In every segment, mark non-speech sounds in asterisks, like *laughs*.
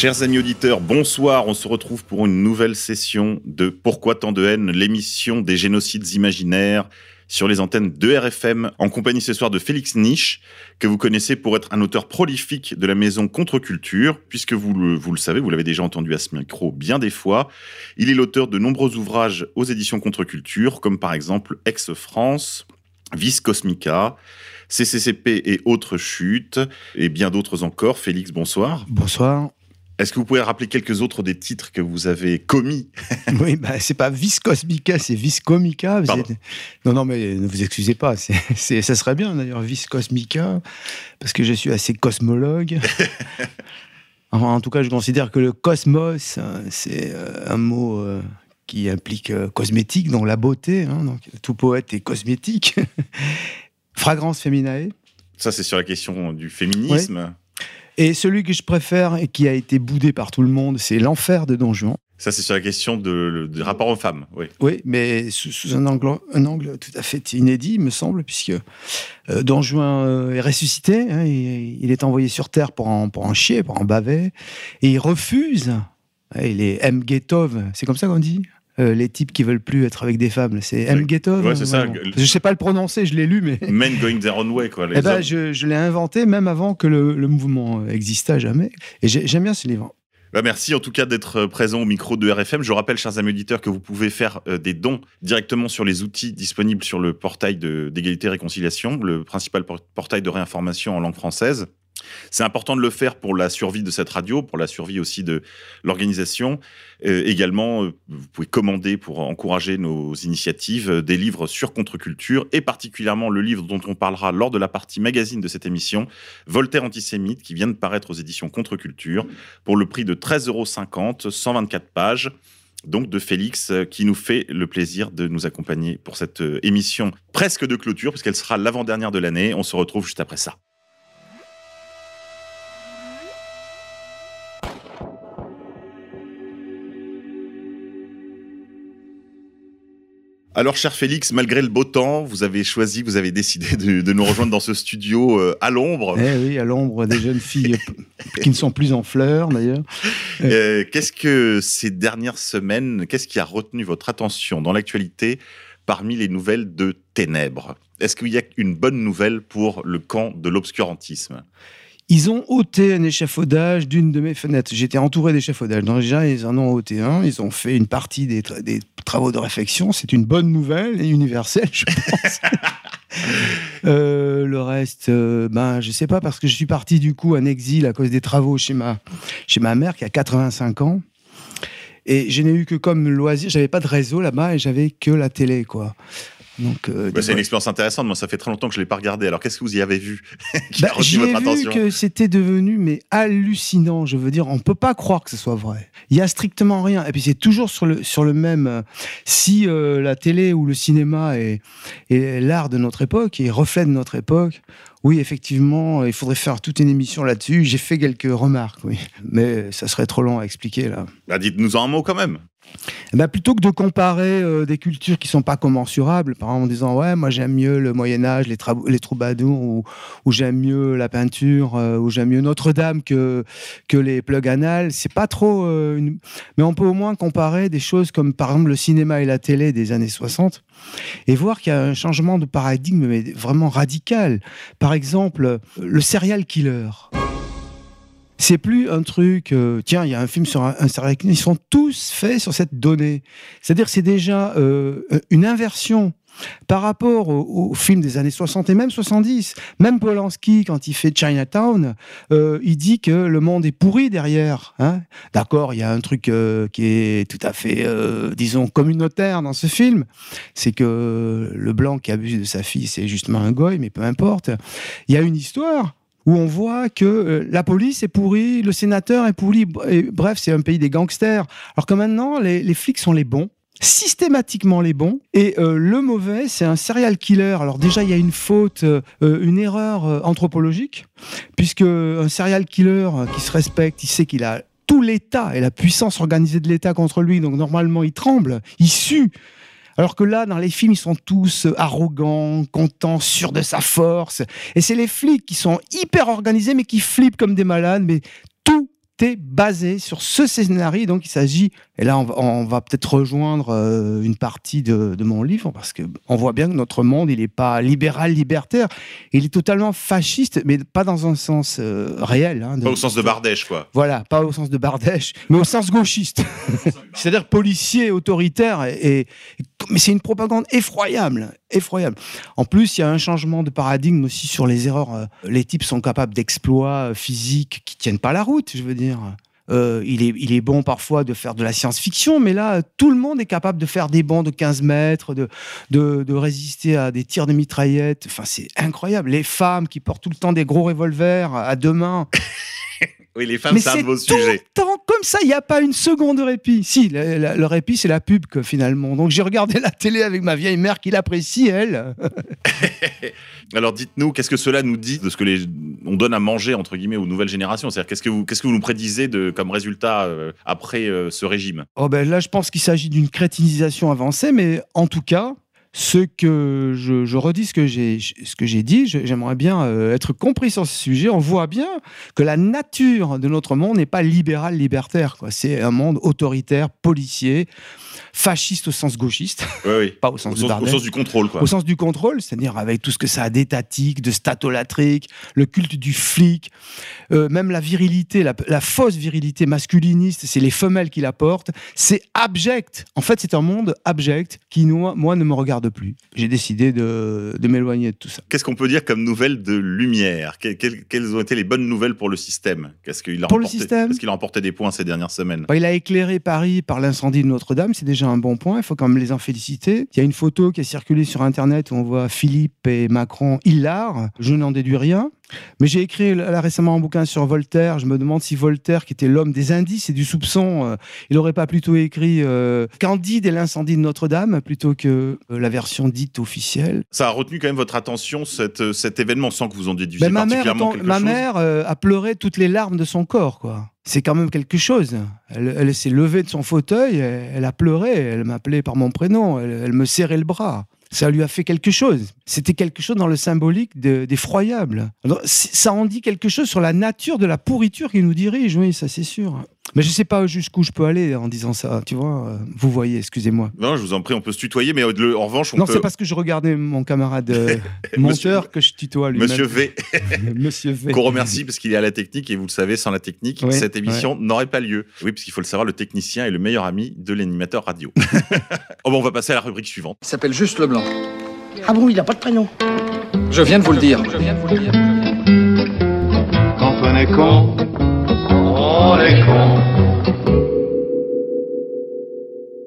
Chers amis auditeurs, bonsoir. On se retrouve pour une nouvelle session de Pourquoi tant de haine, l'émission des génocides imaginaires sur les antennes de RFM, en compagnie ce soir de Félix Niche, que vous connaissez pour être un auteur prolifique de la maison Contre-Culture, puisque vous le, vous le savez, vous l'avez déjà entendu à ce micro bien des fois. Il est l'auteur de nombreux ouvrages aux éditions Contre-Culture, comme par exemple Ex-France, Vis Cosmica, CCCP et autres chutes, et bien d'autres encore. Félix, bonsoir. Bonsoir. Est-ce que vous pouvez rappeler quelques autres des titres que vous avez commis? *laughs* Oui, bah, c'est pas Vis Cosmica, c'est Vis Comica. Non, non, mais ne vous excusez pas. c'est c'est- ça serait bien d'ailleurs, Vis Cosmica, parce que je suis assez cosmologue. *laughs* Enfin, en tout cas, je considère que le cosmos, euh, c'est euh, un mot euh, qui implique euh, cosmétique, donc la beauté. hein, donc, tout poète est cosmétique. *laughs* Fragrance féminae. Ça, c'est sur la question du féminisme. Et celui que je préfère et qui a été boudé par tout le monde, c'est L'Enfer de Don Juan. Ça, c'est sur la question de, du rapport aux femmes. Oui. Oui, mais sous, sous un, angle, un angle tout à fait inédit, me semble, puisque euh, Don Juan euh, est ressuscité, hein, il est envoyé sur Terre pour en, pour en chier, pour en baver, et il refuse. Ouais, Il est M. Getov, c'est comme ça qu'on dit? Euh, les types qui veulent plus être avec des femmes, c'est M. Getov Ouais, ça. Je sais pas le prononcer, je l'ai lu, mais *laughs* Men going their own way, quoi. Les eh ben, hommes. je, je l'ai inventé même avant que le, le mouvement existât jamais. Et j'ai- j'aime bien ce livre. Bah, merci en tout cas d'être euh, présent au micro de RFM. Je rappelle, chers amis auditeurs, que vous pouvez faire euh, des dons directement sur les outils disponibles sur le portail de- d'égalité et réconciliation, le principal por- portail de réinformation en langue française. C'est important de le faire pour la survie de cette radio, pour la survie aussi de l'organisation. Euh, également, euh, vous pouvez commander pour encourager nos initiatives euh, des livres sur contre-culture et particulièrement le livre dont on parlera lors de la partie magazine de cette émission, Voltaire antisémite, qui vient de paraître aux éditions Contre-culture pour le prix de 13,50 euros, 124 pages. Donc de Félix, qui nous fait le plaisir de nous accompagner pour cette émission presque de clôture, puisqu'elle sera l'avant-dernière de l'année. On se retrouve juste après ça. Alors, cher Félix, malgré le beau temps, vous avez choisi, vous avez décidé de, de nous rejoindre dans ce studio euh, à l'ombre. Eh oui, à l'ombre des jeunes filles *laughs* qui ne sont plus en fleurs d'ailleurs. Euh, qu'est-ce que ces dernières semaines, qu'est-ce qui a retenu votre attention dans l'actualité parmi les nouvelles de Ténèbres? Est-ce qu'il y a une bonne nouvelle pour le camp de l'obscurantisme? Ils ont ôté un échafaudage d'une de mes fenêtres. J'étais entouré d'échafaudages. Donc déjà, ils en ont ôté un. Ils ont fait une partie des, tra- des travaux de réfection. C'est une bonne nouvelle et universelle, je pense. *laughs* Euh, le reste, euh, ben, je sais pas, parce que je suis parti du coup en exil à cause des travaux chez ma, chez ma mère qui a 85 ans. Et je n'ai eu que comme loisir, j'avais pas de réseau là-bas et j'avais que la télé, quoi. Donc, euh, Bah, C'est une expérience intéressante. Moi, ça fait très longtemps que je ne l'ai pas regardé. Alors, qu'est-ce que vous y avez vu *laughs* qui a Bah, retenu J'ai votre vu attention que c'était devenu mais hallucinant. Je veux dire, on peut pas croire que ce soit vrai. Il y a strictement rien. Et puis c'est toujours sur le sur le même. euh, si euh, la télé ou le cinéma est, est l'art de notre époque et reflète notre époque, oui, effectivement, il faudrait faire toute une émission là-dessus. J'ai fait quelques remarques, oui, mais ça serait trop long à expliquer là. Bah, Dites-nous en un mot quand même. Ben, plutôt que de comparer euh, des cultures qui sont pas commensurables, par exemple en disant ouais moi j'aime mieux le Moyen Âge, les, troubadours ou, j'aime mieux la peinture euh, ou j'aime mieux Notre-Dame que que les plugs anales, c'est pas trop. euh, Mais on peut au moins comparer des choses comme par exemple le cinéma et la télé des années 60 et voir qu'il y a un changement de paradigme mais vraiment radical. Par exemple le serial killer. C'est plus un truc, euh, tiens, il y a un film sur un, ils sont tous faits sur cette donnée. C'est-à-dire que c'est déjà euh, une inversion par rapport aux au films des années 60 et même 70. Même Polanski, quand il fait Chinatown, euh, il dit que le monde est pourri derrière. Hein. D'accord, il y a un truc qui est tout à fait, disons, communautaire dans ce film. C'est que le blanc qui abuse de sa fille, c'est justement un goy, mais peu importe. Il y a une histoire où on voit que la police est pourrie, le sénateur est pourri, bref, c'est un pays des gangsters. Alors que maintenant, les, flics sont les bons systématiquement les bons et euh, le mauvais c'est un serial killer alors déjà il y a une faute euh, une erreur euh, anthropologique puisque un serial killer qui se respecte il sait qu'il a tout l'état et la puissance organisée de l'état contre lui donc normalement il tremble il sue alors que là, dans les films, ils sont tous arrogants, contents, sûrs de sa force. Et c'est les flics qui sont hyper organisés, mais qui flippent comme des malades. Mais tout basé sur ce scénario. Donc, il s'agit, et là, on va, peut-être rejoindre euh, une partie de, mon livre, parce que on voit bien que notre monde, il n'est pas libéral, libertaire. Il est totalement fasciste, mais pas dans un sens euh, réel. Hein, pas au sens de Bardèche, quoi. Voilà, pas au sens de Bardèche, mais au sens gauchiste. *laughs* C'est-à-dire policier, autoritaire, et, mais c'est une propagande effroyable, effroyable. En plus, il y a un changement de paradigme aussi sur les erreurs. Euh, les types sont capables d'exploits physiques qui tiennent pas la route, je veux dire. Euh, il, est, bon parfois de faire de la science-fiction, mais là, tout le monde est capable de faire des bonds de 15 mètres, de, résister à des tirs de mitraillettes. Enfin, c'est incroyable. Les femmes qui portent tout le temps des gros revolvers à deux mains. Oui, les femmes, c'est un sujets. Tout le temps comme ça, il n'y a pas une seconde de répit. Si, le, répit, c'est la pub, que, finalement. Donc, j'ai regardé la télé avec ma vieille mère qui l'apprécie, elle. *laughs* Alors, dites-nous, qu'est-ce que cela nous dit de ce que les, on donne à manger, entre guillemets, aux nouvelles générations? C'est-à-dire, qu'est-ce que vous, qu'est-ce que vous nous prédisez de, comme résultat euh, après euh, ce régime? Oh ben Là, je pense qu'il s'agit d'une crétinisation avancée, mais en tout cas, ce que je, redis ce que j'ai ce que j'ai dit, j'aimerais bien euh, être compris sur ce sujet. On voit bien que la nature de notre monde n'est pas libéral libertaire. C'est un monde autoritaire, policier, fasciste au sens gauchiste, *laughs* pas au sens, du contrôle. Au sens du contrôle, c'est-à-dire avec tout ce que ça a d'étatique, de statolatrique, le culte du flic, euh, même la virilité, la, fausse virilité masculiniste, c'est les femelles qui la portent. C'est abject. En fait, c'est un monde abject qui, moi, moi ne me regarde plus. J'ai décidé de, m'éloigner de tout ça. Qu'est-ce qu'on peut dire comme nouvelle de lumière? Quelles, ont été les bonnes nouvelles pour le système? Qu'est-ce qu'il a, pour qu'il a remporté des points ces dernières semaines? Bah, Il a éclairé Paris par l'incendie de Notre-Dame. C'est déjà un bon point. Il faut quand même les en féliciter. Il y a une photo qui a circulé sur Internet où on voit Philippe et Macron hilar. Je n'en déduis rien. Mais j'ai écrit là, récemment un bouquin sur Voltaire. Je me demande si Voltaire, qui était l'homme des indices et du soupçon, euh, il n'aurait pas plutôt écrit euh, Candide et l'incendie de Notre-Dame plutôt que euh, la version dite officielle. Ça a retenu quand même votre attention, cet, cet événement, sans que vous en déduisiez ben, ma particulièrement mère, quelque ma chose Ma mère a pleuré toutes les larmes de son corps, quoi. C'est quand même quelque chose. Elle, s'est levée de son fauteuil, elle, a pleuré, elle m'appelait par mon prénom, elle me serrait le bras ça lui a fait quelque chose. C'était quelque chose dans le symbolique d'effroyable. ça en dit quelque chose sur la nature de la pourriture qui nous dirige, oui, ça c'est sûr. Mais je sais pas jusqu'où je peux aller en disant ça, tu vois. Euh, vous voyez, excusez-moi. Non, je vous en prie, on peut se tutoyer, mais en revanche, on non, peut... c'est parce que je regardais mon camarade euh, *laughs* monteur que je tutoie lui Monsieur V. *laughs* Monsieur V. Qu'on remercie parce qu'il est à la technique et vous le savez, sans la technique, cette émission n'aurait pas lieu. Oui, parce qu'il faut le savoir, le technicien est le meilleur ami de l'animateur radio. *laughs* oh, bon, on va passer à la rubrique suivante. Il s'appelle juste Leblanc. Ah bon, il n'a pas de prénom. Je viens de vous le dire. Je viens de vous le dire. Quand on est con, on est con.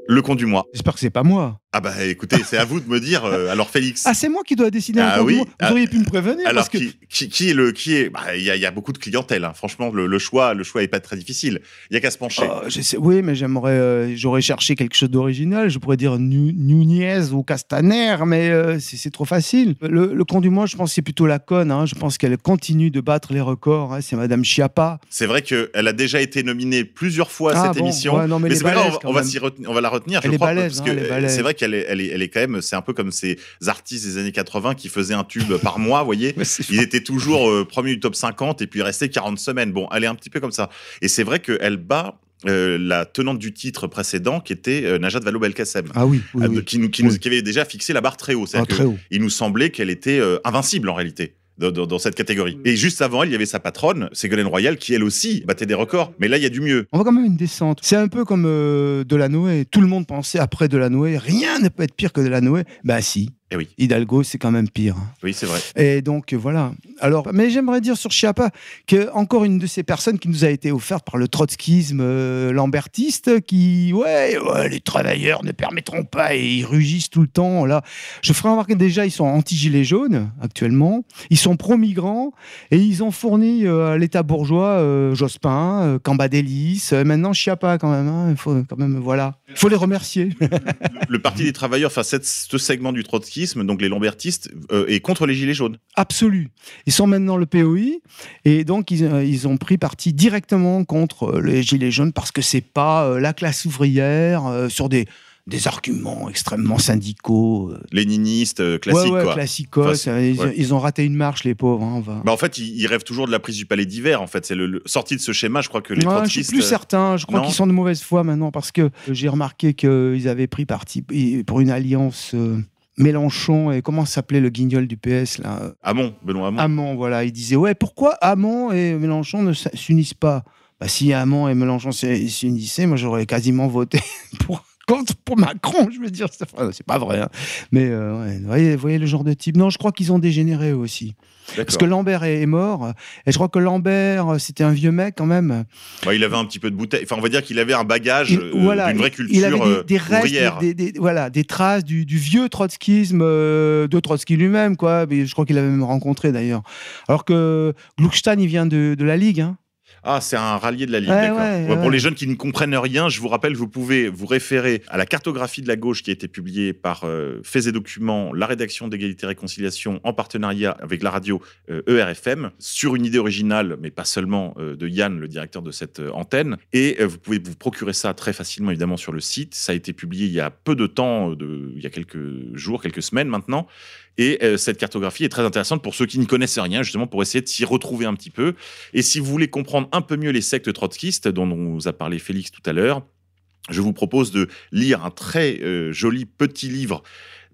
Le con du mois. J'espère que c'est pas moi. Ah bah écoutez, c'est à vous de me dire. Euh, alors Félix. Ah c'est moi qui dois décider. Ah oui. Vous ah. auriez pu me prévenir. Alors que... qui, qui, est le qui est bah, il y, y, a beaucoup de clientèle. Hein. Franchement, le, choix le choix est pas très difficile. Il y a qu'à se pencher. Oh, oui, mais j'aimerais euh, j'aurais cherché quelque chose d'original. Je pourrais dire Nunez ou Castaner, mais euh, c'est trop facile. Le, le con du mois, je pense c'est plutôt la conne. Hein. Je pense qu'elle continue de battre les records. Hein. C'est Madame Chiappa. C'est vrai qu'elle a déjà été nominée plusieurs fois à ah cette émission. non, mais, mais c'est vrai, on, va, on va la retenir. Elle je crois, parce que c'est vrai qu'elle est, elle est, elle est quand c'est un peu comme ces artistes des années 80 qui faisaient un tube par mois, vous voyez. *laughs* Ils étaient toujours euh, premier du top 50 et puis il restait 40 semaines. Bon, elle est un petit peu comme ça. Et c'est vrai qu'elle bat euh, la tenante du titre précédent qui était euh, Najat Vallaud-Belkacem. Ah oui, Qui, nous, qui, avait déjà fixé la barre très haut. Ah, il nous semblait qu'elle était invincible en réalité. Dans, dans- dans cette catégorie. Et juste avant elle, il y avait sa patronne, Ségolène Royal, qui elle aussi battait des records. Mais là, il y a du mieux. On voit quand même une descente. C'est un peu comme euh, Delanoë. Tout le monde pensait après Delanoë, rien ne peut être pire que Delanoë. Bah si. Eh oui. Hidalgo, c'est quand même pire. Oui, c'est vrai. Et donc euh, voilà. Alors, mais j'aimerais dire sur Chiappa que encore une de ces personnes qui nous a été offerte par le trotskisme euh, lambertiste, qui ouais, ouais, les travailleurs ne permettront pas et ils rugissent tout le temps. Là, je ferai remarquer déjà ils sont anti-gilets jaunes actuellement, ils sont pro-migrants et ils ont fourni euh, à l'État bourgeois euh, Jospin, Cambadélis, maintenant Chiappa quand même. hein. Il faut quand même voilà, il faut les remercier. Le Parti des travailleurs, enfin, ce segment du trotskisme, donc les lambertistes, euh, est contre les gilets jaunes. absolu. Ils sont maintenant le POI et donc ils, euh, ils ont pris parti directement contre euh, les gilets jaunes parce que c'est pas euh, la classe ouvrière sur des des arguments extrêmement syndicaux. Léninistes, classiques, ouais, ouais, quoi. classicos. Enfin, c'est- ils, ouais. ils ont raté une marche, les pauvres. hein, va- Bah, en fait, ils, ils rêvent toujours de la prise du palais d'hiver. En fait, c'est le, le- sorti de ce schéma. Je crois que les Ouais, je trotskistes. suis plus certain. Je crois qu'ils sont de mauvaise foi maintenant parce que j'ai remarqué qu'ils avaient pris parti pour une alliance euh, Mélenchon et comment s'appelait le guignol du PS là? Hamon, Benoît Hamon. Hamon, voilà. Il disait, ouais, pourquoi Hamon et Mélenchon ne s'unissent pas? Bah, Si Hamon et Mélenchon s'unissaient, moi, j'aurais quasiment voté *laughs* pour, contre, pour Macron, je veux dire. C'est enfin, pas vrai. hein. Mais, euh, ouais, voyez, voyez le genre de type. Non, je crois qu'ils ont dégénéré eux aussi. Parce que Lambert est, est mort. Et je crois que Lambert, euh, c'était un vieux mec quand même. Bah, il avait un petit peu de bouteille. Enfin, on va dire qu'il avait un bagage Il- euh, voilà, d'une vraie culture il avait des, euh, des restes, ouvrière. des, des- voilà, des traces du, du vieux trotskisme euh, de Trotsky lui-même, quoi. Mais je crois qu'il l'avait même rencontré d'ailleurs. Alors que Gluckstein, il vient de, de la Ligue, hein. Ah, c'est un rallié de la Ligue, Ouais, d'accord. ouais, Ouais, Pour les jeunes qui ne comprennent rien, je vous rappelle, vous pouvez vous référer à la cartographie de la gauche qui a été publiée par euh, Faits et Documents, la rédaction d'égalité et réconciliation en partenariat avec la radio euh, ERFM, sur une idée originale, mais pas seulement euh, de Yann, le directeur de cette euh, antenne. Et vous pouvez vous procurer ça très facilement, évidemment, sur le site. Ça a été publié il y a peu de temps, de, il y a quelques jours, quelques semaines maintenant. Et euh, cette cartographie est très intéressante pour ceux qui n'y connaissent rien, justement pour essayer de s'y retrouver un petit peu. Et si vous voulez comprendre un peu mieux les sectes trotskistes dont nous a parlé Félix tout à l'heure, je vous propose de lire un très euh, joli petit livre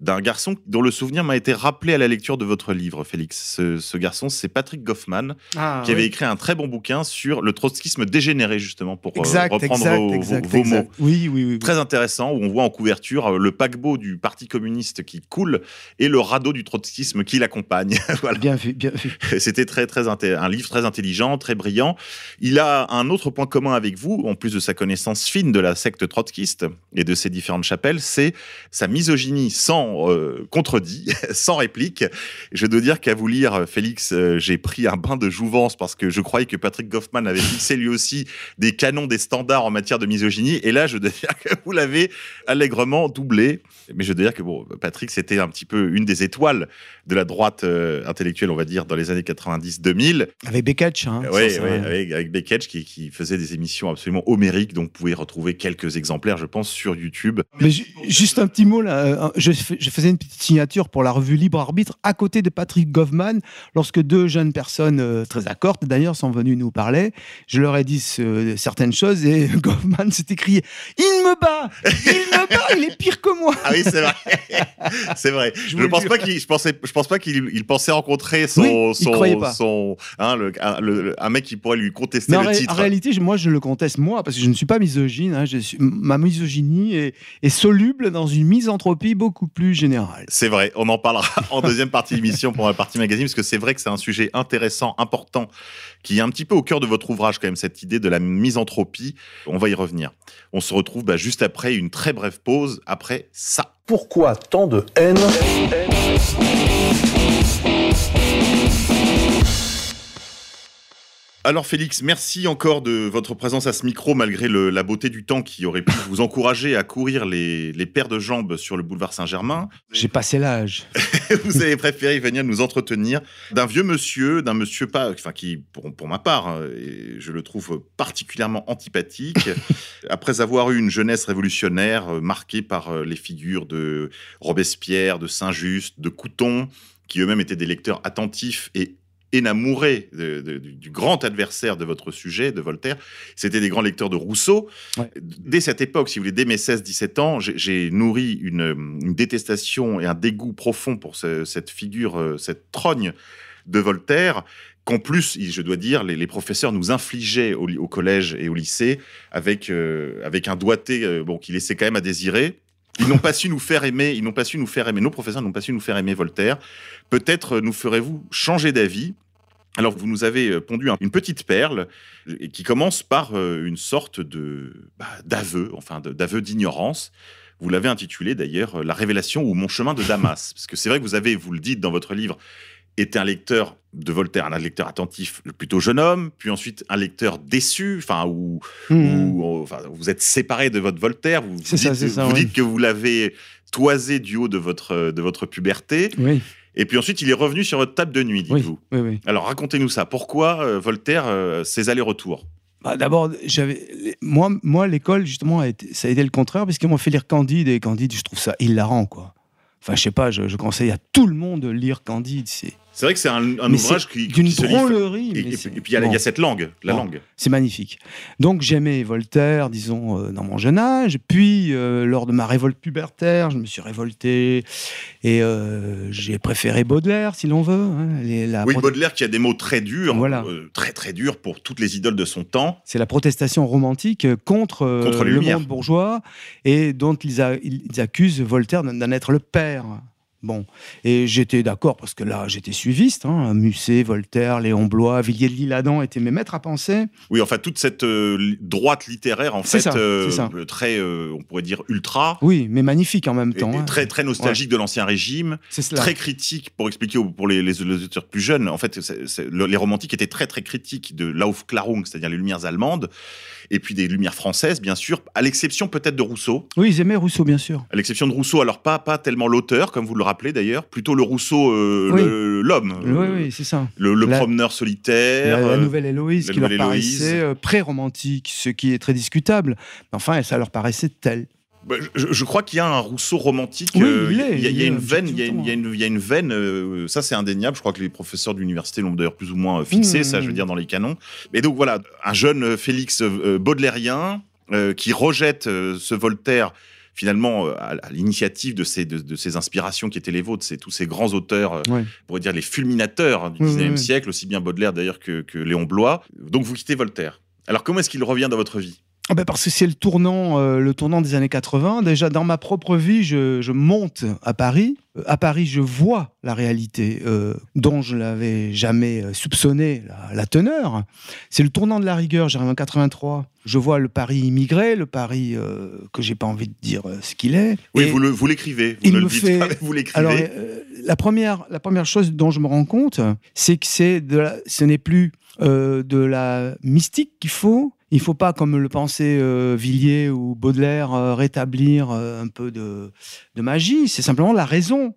d'un garçon dont le souvenir m'a été rappelé à la lecture de votre livre, Félix. Ce, ce garçon, c'est Patrick Goffman, Ah, qui avait écrit un très bon bouquin sur le trotskisme dégénéré, justement, pour euh, reprendre exact, vos, vos- exact, vos exact. mots. Oui, oui, oui. oui. Très intéressant, où on voit en couverture euh, le paquebot du Parti communiste qui coule et le radeau du trotskisme qui l'accompagne. *laughs* voilà. Bien vu, bien vu. *laughs* C'était très, très un livre très intelligent, très brillant. Il a un autre point commun avec vous, en plus de sa connaissance fine de la secte trotskiste et de ses différentes chapelles, c'est sa misogynie sans euh, contredit, *laughs* sans réplique. Je dois dire qu'à vous lire, Félix, euh, j'ai pris un bain de jouvence parce que je croyais que Patrick Goffman avait fixé lui aussi des canons, des standards en matière de misogynie. Et là, je dois *laughs* dire que vous l'avez allègrement doublé. Mais je dois dire que bon, Patrick, c'était un petit peu une des étoiles de la droite euh, intellectuelle, on va dire, dans les années 90-2000. Avec Beketch, hein. Oui, avec, avec Beketch qui, qui faisait des émissions absolument homériques. Donc, vous pouvez retrouver quelques exemplaires, je pense, sur YouTube. Mais ju- juste un petit mot là. euh, Je, je faisais une petite signature pour la revue Libre Arbitre à côté de Patrick Goffman lorsque deux jeunes personnes euh, très accordes d'ailleurs sont venues nous parler. Je leur ai dit ce- certaines choses et *laughs* Goffman s'est écrié Il me bat Il me bat Il est pire que moi Ah oui, c'est vrai. *laughs* c'est vrai. Je, ne pense pas qu'il, je pensais, je pense pas qu'il il pensait rencontrer son, Oui, il son, pas. son, hein, le, un, le- un mec qui pourrait lui contester Mais le titre. en réalité, moi, je le conteste moi, parce que je ne suis pas misogyne. hein, je suis- ma misogynie est, est soluble dans une misanthropie beaucoup plus générale. C'est vrai, on en parlera *laughs* en deuxième partie d'émission pour la partie magazine, parce que c'est vrai que c'est un sujet intéressant, important, qui est un petit peu au cœur de votre ouvrage quand même, cette idée de la misanthropie. On va y revenir. On se retrouve bah, juste après une très brève pause, après ça. Pourquoi tant de haine? Alors Félix, merci encore de votre présence à ce micro, malgré le- la beauté du temps qui aurait pu vous encourager à courir les, les paires de jambes sur le boulevard Saint-Germain. J'ai passé l'âge. *laughs* vous avez préféré venir nous entretenir d'un vieux monsieur, d'un monsieur pas, enfin qui, pour, pour ma part, hein, et je le trouve particulièrement antipathique, *laughs* après avoir eu une jeunesse révolutionnaire euh, marquée par euh, les figures de Robespierre, de Saint-Just, de Couton, qui eux-mêmes étaient des lecteurs attentifs et énamourés de- de- du, du grand adversaire de votre sujet, de Voltaire. C'était des grands lecteurs de Rousseau. Ouais. Dès cette époque, si vous voulez, dès mes 16-17 ans, j'ai- nourri une, une détestation et un dégoût profond pour ce- cette figure, euh, cette trogne de Voltaire qu'en plus, je dois dire, les, les professeurs nous infligeaient au, au, collège et au lycée avec, euh, avec un doigté euh, bon, qui laissait quand même à désirer. Ils n'ont pas su nous faire aimer, ils n'ont pas su nous faire aimer, nos professeurs n'ont pas su nous faire aimer Voltaire. Peut-être nous ferez-vous changer d'avis alors, vous nous avez euh, pondu une petite perle qui commence par une sorte de bah, d'aveu, enfin d'aveu d'ignorance. Vous l'avez intitulé d'ailleurs La révélation ou mon chemin de Damas. Parce que c'est vrai que vous avez, vous le dites dans votre livre, été un lecteur de Voltaire, un lecteur attentif, le plutôt jeune homme, puis ensuite un lecteur déçu, enfin, où, Mmh. enfin, vous êtes séparé de votre Voltaire, vous, dites, c'est ça, vous oui. dites que vous l'avez toisé du haut de votre, de votre puberté, Oui, et puis ensuite il est revenu sur votre table de nuit, dites-vous. oui, oui. Alors racontez-nous ça, pourquoi euh, Voltaire, euh, ces allers-retours? Bah, D'abord, j'avais moi, moi l'école justement a été- ça a été le contraire parce qu'ils m'ont fait lire Candide et Candide, je trouve ça hilarant quoi. Enfin, je sais pas, je, je conseille à tout le monde de lire Candide. C'est C'est vrai que c'est un, un ouvrage qui, d'une drôlerie. Et, et- et puis il y, a- y cette langue, la Bon. langue. c'est magnifique. Donc j'aimais Voltaire, disons, euh, dans mon jeune âge. Puis, euh, lors de ma révolte pubertaire, je me suis révolté et euh, j'ai préféré Baudelaire, si l'on veut. hein. Les- la Oui, Baudelaire qui a des mots très durs, Voilà. très très durs pour toutes les idoles de son temps. C'est la protestation romantique contre, Contre le monde bourgeois et dont ils, a- ils accusent Voltaire d'en être le père. Bon, et j'étais d'accord parce que là, j'étais suiviste. Hein. Musset, Voltaire, Léon Blois, Villiers de l'Isle-Adam étaient mes maîtres à penser. Oui, enfin toute cette euh, droite littéraire en fait, ça, euh, euh, très, on pourrait dire ultra, Oui, mais magnifique en même temps. et hein. très très nostalgique de l'ancien régime, C'est cela. très critique pour expliquer pour les, les, les auditeurs plus jeunes. En fait, les romantiques étaient très très critiques de l'Aufklärung, c'est-à-dire les lumières allemandes, et puis des lumières françaises, bien sûr, à l'exception peut-être de Rousseau. Oui, ils aimaient Rousseau, bien sûr. À l'exception de Rousseau, alors pas pas tellement l'auteur, comme vous le rappelez d'ailleurs, plutôt le Rousseau, euh, Oui. l'homme, oui, oui, c'est ça. le, le La- promeneur solitaire. La, la euh, nouvelle Héloïse la qui leur Héloïse. paraissait euh, pré-romantique, ce qui est très discutable. Enfin, ça leur paraissait tel. Bah, je, je crois qu'il y a un Rousseau romantique. Oui, euh, il est, il y a, il y a il est, une veine, il y a une, temps. il y a une- veine. euh, ça, c'est indéniable. Je crois que les professeurs d'université l'ont d'ailleurs plus ou moins euh, fixé. Mmh. Ça, je veux dire dans les canons. Mais donc voilà, un jeune Félix baudelairien euh, qui rejette ce Voltaire. Finalement, à, l'initiative de ces, de, de ces inspirations qui étaient les vôtres, c'est tous ces grands auteurs, Ouais. on pourrait dire les fulminateurs du Oui, 19e oui, oui. siècle, aussi bien Baudelaire d'ailleurs que, que Léon Blois. Donc vous quittez Voltaire. Alors comment est-ce qu'il revient dans votre vie? Ben parce que c'est le tournant, euh, le tournant des années 80. Déjà, dans ma propre vie, je, je monte à Paris. Euh, À Paris, je vois la réalité euh, dont je n'avais jamais soupçonné la, la teneur. C'est le tournant de la rigueur. J'arrive en 83. Je vois le Paris immigré, le Paris euh, que j'ai pas envie de dire ce qu'il est. Oui, Et- vous le- vous l'écrivez. Vous il ne me le dites fait- pas, *laughs* mais vous l'écrivez. Alors, la, première, la première chose dont je me rends compte, c'est que c'est de la- ce n'est plus de la mystique qu'il faut. Il ne faut pas, comme le pensait euh, Villiers ou Baudelaire, euh, rétablir euh, un peu de, de magie. C'est simplement la raison.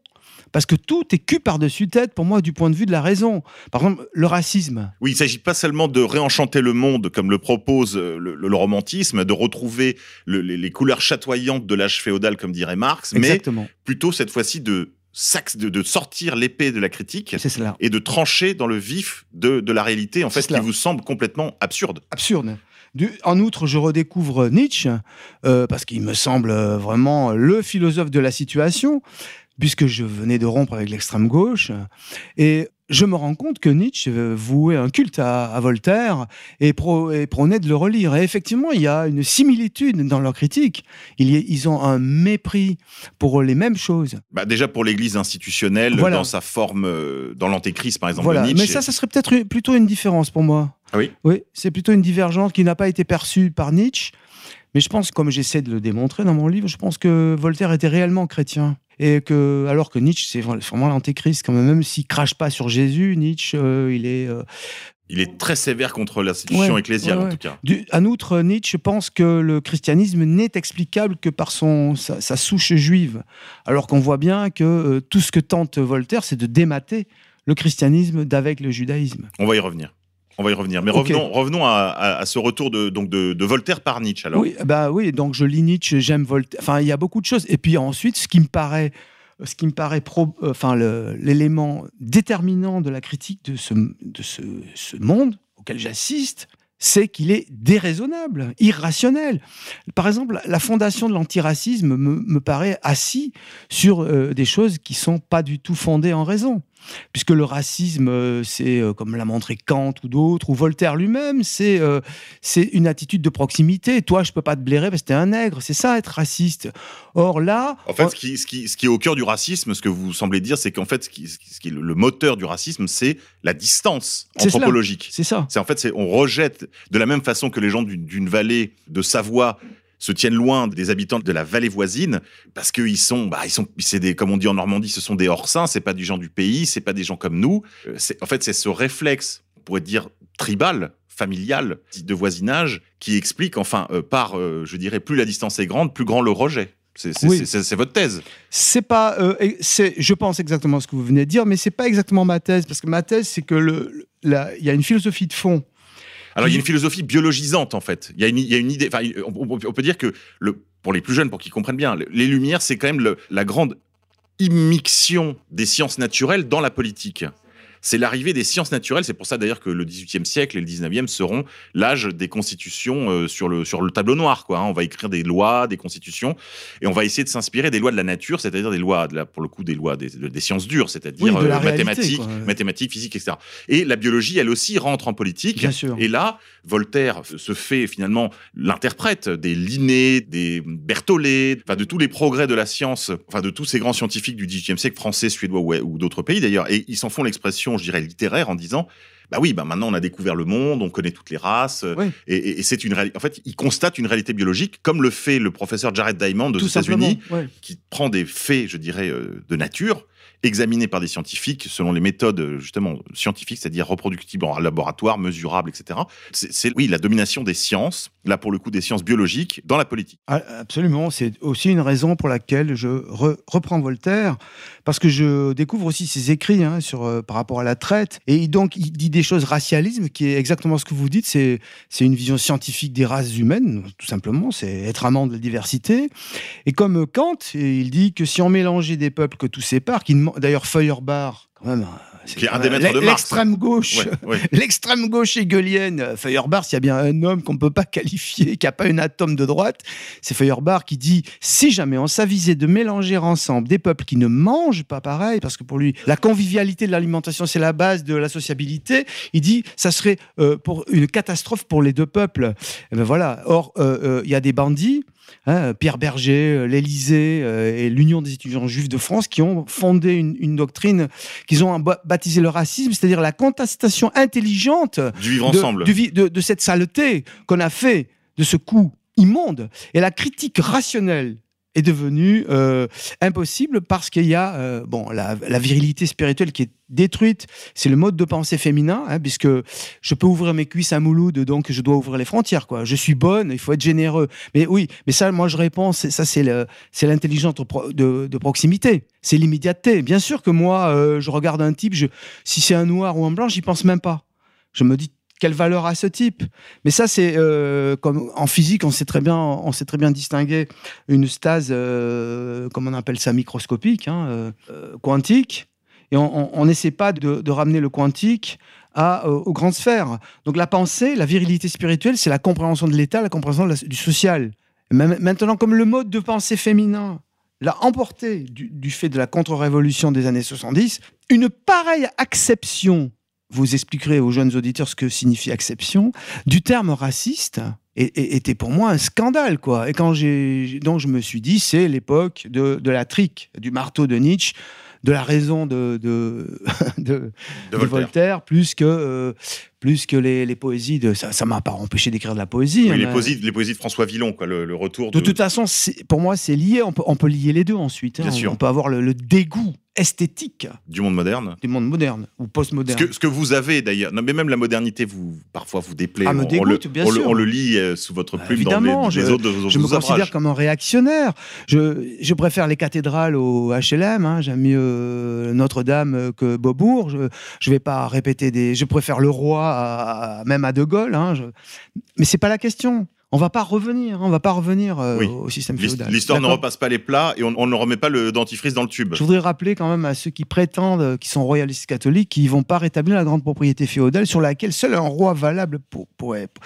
Parce que tout est cul par-dessus tête, pour moi, du point de vue de la raison. Par exemple, le racisme. Oui, il ne s'agit pas seulement de réenchanter le monde comme le propose le, le- le romantisme, de retrouver le- les, les couleurs chatoyantes de l'âge féodal, comme dirait Marx, mais plutôt cette fois-ci de, sax- de, de sortir l'épée de la critique cela. et de trancher dans le vif de, de la réalité, en fait, qui vous semble complètement absurde. absurde. Du- en outre, je redécouvre Nietzsche, euh, parce qu'il me semble euh, vraiment le philosophe de la situation, puisque je venais de rompre avec l'extrême gauche. Et je me rends compte que Nietzsche euh, vouait un culte à, à Voltaire et, pro- et prônait de le relire. Et effectivement, il y a une similitude dans leur critique. Ils ont un mépris pour les mêmes choses. Bah, déjà pour l'Église institutionnelle, Voilà. dans sa forme, dans l'Antéchrist, par exemple, Voilà. de Nietzsche. Mais ça, ça serait peut-être plutôt une différence pour moi. Ah oui Oui, c'est plutôt une divergence qui n'a pas été perçue par Nietzsche. Mais je pense, comme j'essaie de le démontrer dans mon livre, je pense que Voltaire était réellement chrétien. Et que, alors que Nietzsche, c'est vra- vraiment l'antéchrist, quand même, même s'il crache pas sur Jésus, Nietzsche, euh, il est. euh, Il est très sévère contre l'institution Ouais, ecclésiale, ouais, en tout cas. du- en outre, Nietzsche pense que le christianisme n'est explicable que par son, sa, sa souche juive. Alors qu'on voit bien que euh, tout ce que tente Voltaire, c'est de démater le christianisme d'avec le judaïsme. On va y revenir. On va y revenir. Mais revenons, revenons à, à- à ce retour de, donc de, de Voltaire par Nietzsche. Alors. Oui, bah oui, donc je lis Nietzsche, j'aime Voltaire. Enfin, il y a beaucoup de choses. Et puis ensuite, ce qui me paraît, ce qui me paraît pro, euh, enfin, l'élément déterminant de la critique de ce, de ce, ce monde auquel j'assiste, c'est qu'il est déraisonnable, irrationnel. Par exemple, la fondation de l'antiracisme me, me paraît assis sur euh, des choses qui sont pas du tout fondées en raison. Puisque le racisme, euh, c'est, euh, comme l'a montré Kant ou d'autres, ou Voltaire lui-même, c'est euh, c'est une attitude de proximité. Toi, je peux pas te blairer parce que t'es un nègre. C'est ça, être raciste. Or là... En fait, ce qui, ce, qui, ce qui est au cœur du racisme, ce que vous semblez dire, c'est qu'en fait, ce qui, ce qui est le moteur du racisme, c'est la distance anthropologique. C'est ça. C'est en fait, c'est on rejette de la même façon que les gens d'une vallée de Savoie se tiennent loin des habitants de la vallée voisine parce qu'ils sont, bah, ils sont, c'est des, comme on dit en Normandie, ce sont des hors-saints, c'est pas des gens du pays, c'est pas des gens comme nous. Euh, C'est, en fait, c'est ce réflexe, on pourrait dire tribal, familial, de voisinage, qui explique, enfin, euh, par, euh, je dirais, plus la distance est grande, plus grand le rejet. C'est, Oui. votre thèse. C'est pas, euh, je pense exactement ce que vous venez de dire, mais c'est pas exactement ma thèse, parce que ma thèse, c'est que il y a une philosophie de fond. Alors, il y a une philosophie biologisante, en fait. Il y a une, il y a une idée. Enfin, on, peut dire que le, pour les plus jeunes, pour qu'ils comprennent bien, le- les Lumières, c'est quand même le- la grande immixtion des sciences naturelles dans la politique. C'est l'arrivée des sciences naturelles. C'est pour ça d'ailleurs que le XVIIIe siècle et le XIXe seront l'âge des constitutions euh, sur, le, sur le tableau noir. Quoi, hein. On va écrire des lois, des constitutions, et on va essayer de s'inspirer des lois de la nature, c'est-à-dire des lois, de la- pour le coup, des lois des, des sciences dures, c'est-à-dire Oui, la euh, réalité, mathématiques, mathématiques, physique, etc. Et la biologie, elle aussi, rentre en politique. Bien sûr. Et là, Voltaire se fait finalement l'interprète des Linné, des Berthollet, enfin de tous les progrès de la science, enfin de tous ces grands scientifiques du XVIIIe siècle, français, suédois ou, ou d'autres pays d'ailleurs. Et ils s'en font l'expression, je dirais, littéraire en disant. Bah oui, bah maintenant on a découvert le monde, on connaît toutes les races, Oui. et, et- et c'est une réalité. En fait, il constate une réalité biologique, comme le fait le professeur Jared Diamond aux. États-Unis, Ouais. qui prend des faits, je dirais, euh, de nature, examinés par des scientifiques selon les méthodes euh, justement scientifiques, c'est-à-dire reproductibles en laboratoire, mesurables, etc. C'est, oui, la domination des sciences, là pour le coup des sciences biologiques, dans la politique. Ah, Absolument, c'est aussi une raison pour laquelle je re- reprends Voltaire, parce que je découvre aussi ses écrits hein, sur, euh, par rapport à la traite, et donc il dit des choses racialisme, qui est exactement ce que vous dites, c'est une vision scientifique des races humaines, tout simplement, c'est être amant de la diversité. Et comme Kant, il dit que si on mélangeait des peuples que tout sépare, d'ailleurs Feuerbach, quand même, Qui est un quand des même maîtres de Marx. L'extrême gauche. Ouais, ouais. *laughs* L'extrême gauche hegelienne, euh, Feuerbach, s'il y a bien un homme qu'on ne peut pas *laughs* qualifier, qui n'a pas une atome de droite, c'est Feuerbach qui dit si jamais on s'avisait de mélanger ensemble des peuples qui ne mangent pas pareil, parce que pour lui, la convivialité de l'alimentation, c'est la base de la sociabilité, il dit ça serait euh, pour une catastrophe pour les deux peuples. Et ben voilà. Or, euh, euh, il y a des bandits. Hein, Pierre Berger, euh, l'Élysée euh, et l'Union des étudiants juifs de France qui ont fondé une, une doctrine qu'ils ont ba- baptisé le racisme, c'est-à-dire la contestation intelligente Du vivre de, ensemble. du de- de cette saleté qu'on a fait de ce coup immonde. Et la critique rationnelle est devenue euh, impossible parce qu'il y a euh, bon la, virilité spirituelle qui est détruite. C'est le mode de pensée féminin, hein, puisque je peux ouvrir mes cuisses à Mouloud, donc je dois ouvrir les frontières. Quoi. Je suis bonne, il faut être généreux. Mais oui, mais ça, moi je réponds, c'est- ça c'est l'intelligence de, pro- de- de proximité, c'est l'immédiateté. Bien sûr que moi, euh, je regarde un type, si c'est un noir ou un blanc, j'y pense même pas. Je me dis quelle valeur a ce type? Mais ça, c'est euh, comme en physique, on sait très bien, on sait très bien distinguer une stase, euh, comme on appelle ça, microscopique, hein, euh, euh, quantique, et on n'essaie pas de, ramener le quantique à, aux grandes sphères. Donc la pensée, la virilité spirituelle, c'est la compréhension de l'état, la compréhension du social. Maintenant, comme le mode de pensée féminin l'a emporté du, du fait de la contre-révolution des années 70, une pareille acception vous expliquerez aux jeunes auditeurs ce que signifie acception, du terme raciste était pour moi un scandale. quoi. Et quand j'ai, donc je me suis dit, c'est l'époque de, de la trique, du marteau de Nietzsche, de la raison de, de, *laughs* de, de de Voltaire. Voltaire, plus que, euh, plus que les, les poésies de... Ça ça m'a pas empêché d'écrire de la poésie. Oui, hein, les, mais- poésies, les poésies de François Villon, quoi, le, le retour de de. toute façon, pour moi, c'est lié. On peut, on peut lier les deux ensuite. hein. Bien On- sûr. On peut avoir le, le dégoût esthétique du monde moderne. du monde moderne ou Ce postmoderne. que, ce que vous avez d'ailleurs, non mais même la modernité, vous parfois vous déplaît. Ah, me on, dégoûte, bien on sûr. on le lit euh, sous votre Bah, plume évidemment, dans les, les je- autres Je me considère comme un réactionnaire. Je, je préfère les cathédrales au HLM. hein. J'aime mieux Notre-Dame que Beaubourg. Je ne vais pas répéter des. Je préfère le roi à- à- même à De Gaulle. hein. Je- Mais c'est pas la question. On va pas revenir, hein, on va pas revenir euh, Oui. au système féodal. L'histoire ne repasse pas les plats et on, on ne remet pas le dentifrice dans le tube. Je voudrais rappeler quand même à ceux qui prétendent, euh, qui sont royalistes catholiques, qu'ils vont pas rétablir la grande propriété féodale sur laquelle seul un roi valable pour.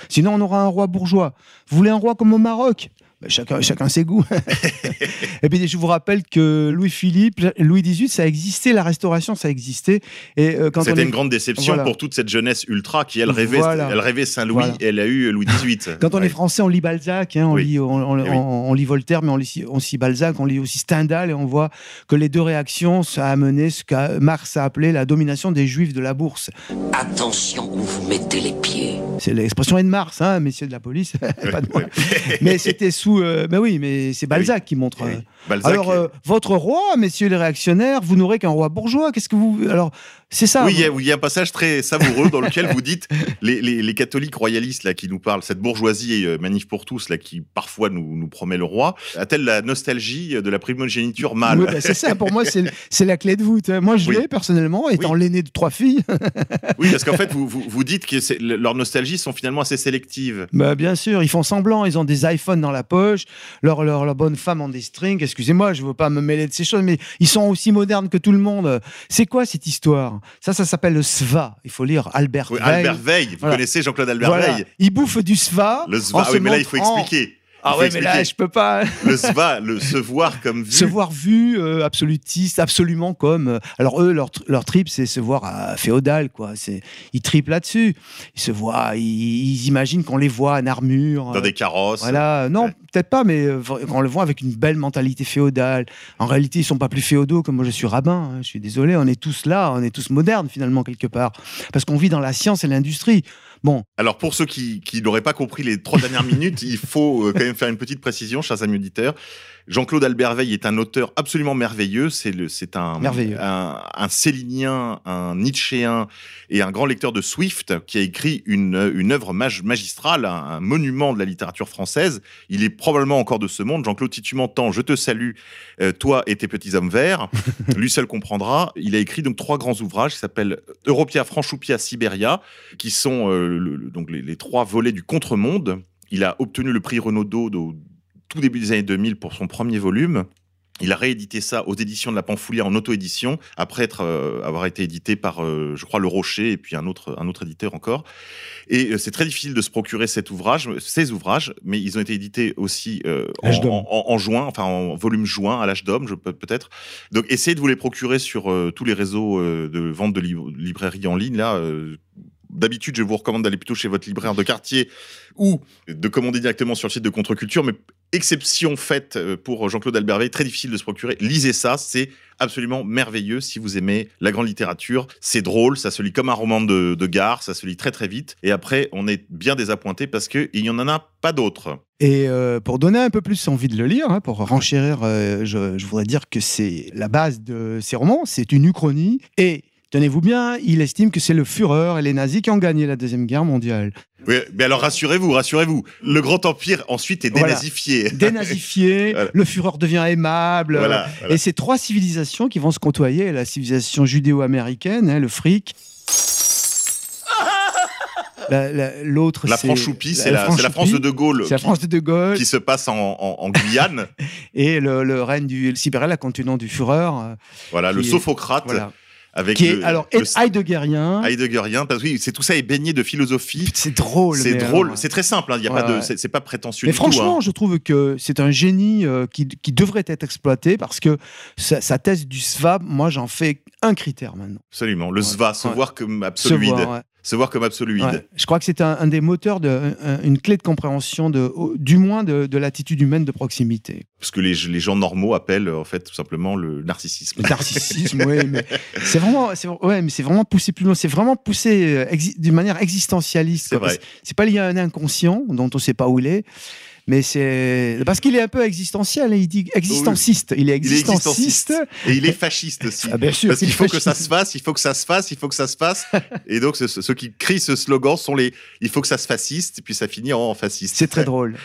Sinon, on aura un roi bourgeois. Vous voulez un roi comme au Maroc? Ben, chacun, chacun ses goûts. *laughs* et puis, je vous rappelle que Louis-Philippe, Louis XVIII, ça existait, la Restauration, ça existait. Et euh, quand on C'était est- une grande déception Voilà. pour toute cette jeunesse ultra qui, elle, rêvait, Voilà. elle rêvait Saint-Louis Voilà. et elle a eu Louis XVIII. *laughs* Quand on Ouais. est français, on lit Balzac, hein, on, Oui. lit, on, on- Eh oui. on- on lit Voltaire, mais on lit, on lit Balzac, on lit aussi Stendhal, et on voit que les deux réactions, ça a amené ce que Marx a appelé la domination des Juifs de la bourse. Attention où vous mettez les pieds. C'est l'expression est de Mars, hein, messieurs de la police, *laughs* pas de moi. mais c'était sous. Euh, mais oui, mais c'est Balzac qui montre. Oui. euh, Balzac, alors, euh, votre roi, messieurs les réactionnaires, vous n'aurez qu'un roi bourgeois. Qu'est-ce que vous. Alors, c'est ça. Oui, il y, a- il y a un passage très savoureux dans lequel vous dites *laughs* les, les- les catholiques royalistes là qui nous parlent, cette bourgeoisie euh, manif pour tous là qui parfois nous, nous promet le roi, a-t-elle la nostalgie de la primogéniture mâle Oui, bah, c'est ça, pour moi, c'est la clé de voûte. Moi, je Oui. l'ai personnellement, étant l'aîné de trois filles. *laughs* Oui, parce qu'en fait, vous, vous, vous dites que leurs nostalgies sont finalement assez sélectives. Bah, bien sûr, ils font semblant, ils ont des iPhones dans la poche, leur, leur, leur bonne femme en des strings, excusez-moi, je veux pas me mêler de ces choses, mais ils sont aussi modernes que tout le monde. C'est quoi cette histoire? Ça, ça s'appelle le SVA. Il faut lire Albert Oui, Veil. Albert Veil, vous Voilà. connaissez Jean-Claude Albert Voilà. Veil Il bouffe du SVA. Le SVA, oui, mais là il faut expliquer. Ah ouais, mais là, je peux pas. Le le se voir comme *laughs* vu. Se voir vu, euh, absolutiste, absolument comme. euh, alors eux, leur, leur trip, c'est se voir à féodal, quoi. C'est, ils tripent là-dessus. Ils se voient, ils, ils imaginent qu'on les voit en armure. Dans euh, des carrosses. Voilà, non, Ouais. peut-être pas, mais euh, on le voit avec une belle mentalité féodale. En réalité, ils sont pas plus féodaux que moi, je suis rabbin. hein. Je suis désolé, on est tous là, on est tous modernes finalement quelque part, parce qu'on vit dans la science et l'industrie. Alors pour ceux qui, qui n'auraient pas compris les trois dernières minutes, il faut euh, quand même faire une petite précision, chers amis auditeurs. Jean-Claude Albert Veil est un auteur absolument merveilleux. C'est le, c'est un, un, un célinien, un nietzschéen et un grand lecteur de Swift qui a écrit une, une œuvre mag- magistrale, un, un monument de la littérature française. Il est probablement encore de ce monde. Jean-Claude, si tu m'entends, je te salue, euh, toi et tes petits hommes verts. *laughs* Lui seul comprendra. Il a écrit donc trois grands ouvrages qui s'appellent Europia, Franchoupia, Sibéria, qui sont euh, le- donc les, les trois volets du contre-monde. Il a obtenu le prix Renaudot au tout début des années 2000 pour son premier volume. Il a réédité ça aux éditions de la Pampoulière en auto-édition, après être, euh, avoir été édité par, euh, je crois, Le Rocher et puis un autre, un autre éditeur encore. Et euh, c'est très difficile de se procurer cet ouvrage, ces ouvrages, mais ils ont été édités aussi euh, en, en- en- juin, enfin en volume juin, à l'âge d'homme, je peux peut-être. Donc essayez de vous les procurer sur euh, tous les réseaux euh, de vente de lib- librairies en ligne. Là, euh, D'habitude, je vous recommande d'aller plutôt chez votre libraire de quartier ou de commander directement sur le site de Contre-Culture. Mais exception faite euh, pour Jean-Claude Albert Veil, très difficile de se procurer. Lisez ça, c'est absolument merveilleux si vous aimez la grande littérature. C'est drôle, ça se lit comme un roman de, de gare, ça se lit très très vite. Et après, on est bien désappointé parce qu'il n'y en a pas d'autres. Et euh, pour donner un peu plus envie de le lire, hein, pour renchérir, euh, je, je voudrais dire que c'est la base de ces romans, c'est une uchronie. Et tenez-vous bien, il estime que c'est le Führer et les nazis qui ont gagné la Deuxième Guerre mondiale. Oui, mais alors rassurez-vous, rassurez-vous. Le Grand Empire ensuite est Voilà. dénazifié. *laughs* Dénazifié, Voilà. le Führer devient aimable. Voilà. Et ces trois civilisations qui vont se côtoyer, la civilisation judéo-américaine, hein, le fric. *laughs* La- la- L'autre, La c'est Franchoupie, c'est la, c'est la France de De Gaulle C'est la France de De Gaulle qui se passe en, en- en Guyane. *laughs* et le, le règne du le Sibéria, la continent du Führer. euh, voilà, le est- Sophocrate voilà. Avec Qui est le, alors le Heideggerien. Heideggerien. Parce que oui, c'est tout ça est baigné de philosophie. C'est drôle. C'est drôle, c'est très simple. hein, y a Ouais, pas de, c'est pas prétentieux Mais du tout. hein. franchement, je trouve que c'est un génie euh, qui, qui devrait être exploité parce que sa, sa thèse du SVAB, moi, j'en fais un critère maintenant. Absolument. Le SVA, se voir comme Se absoluide. voir, ouais. Se voir comme absoluide. Ouais. Je crois que c'est un, un des moteurs, de, un- une clé de compréhension, de, du moins de, de l'attitude humaine de proximité. Ce que les, les gens normaux appellent en fait tout simplement le narcissisme. Le narcissisme, oui, mais c'est vraiment, c'est, ouais, mais c'est vraiment poussé plus loin. C'est vraiment poussé euh, d'une manière existentialiste. C'est pas lié à un inconscient dont on sait pas où il est. Mais c'est parce qu'il est un peu existentiel, il dit existenciste. Il est existenciste. et il est fasciste aussi. Ah, bien sûr, Parce il qu'il faut que ça se fasse, il faut que ça se fasse, il faut que ça se fasse. *laughs* Et donc, ce- ce- ceux qui crient ce slogan sont les il faut que ça se fasciste, et puis ça finit en fasciste. C'est très drôle.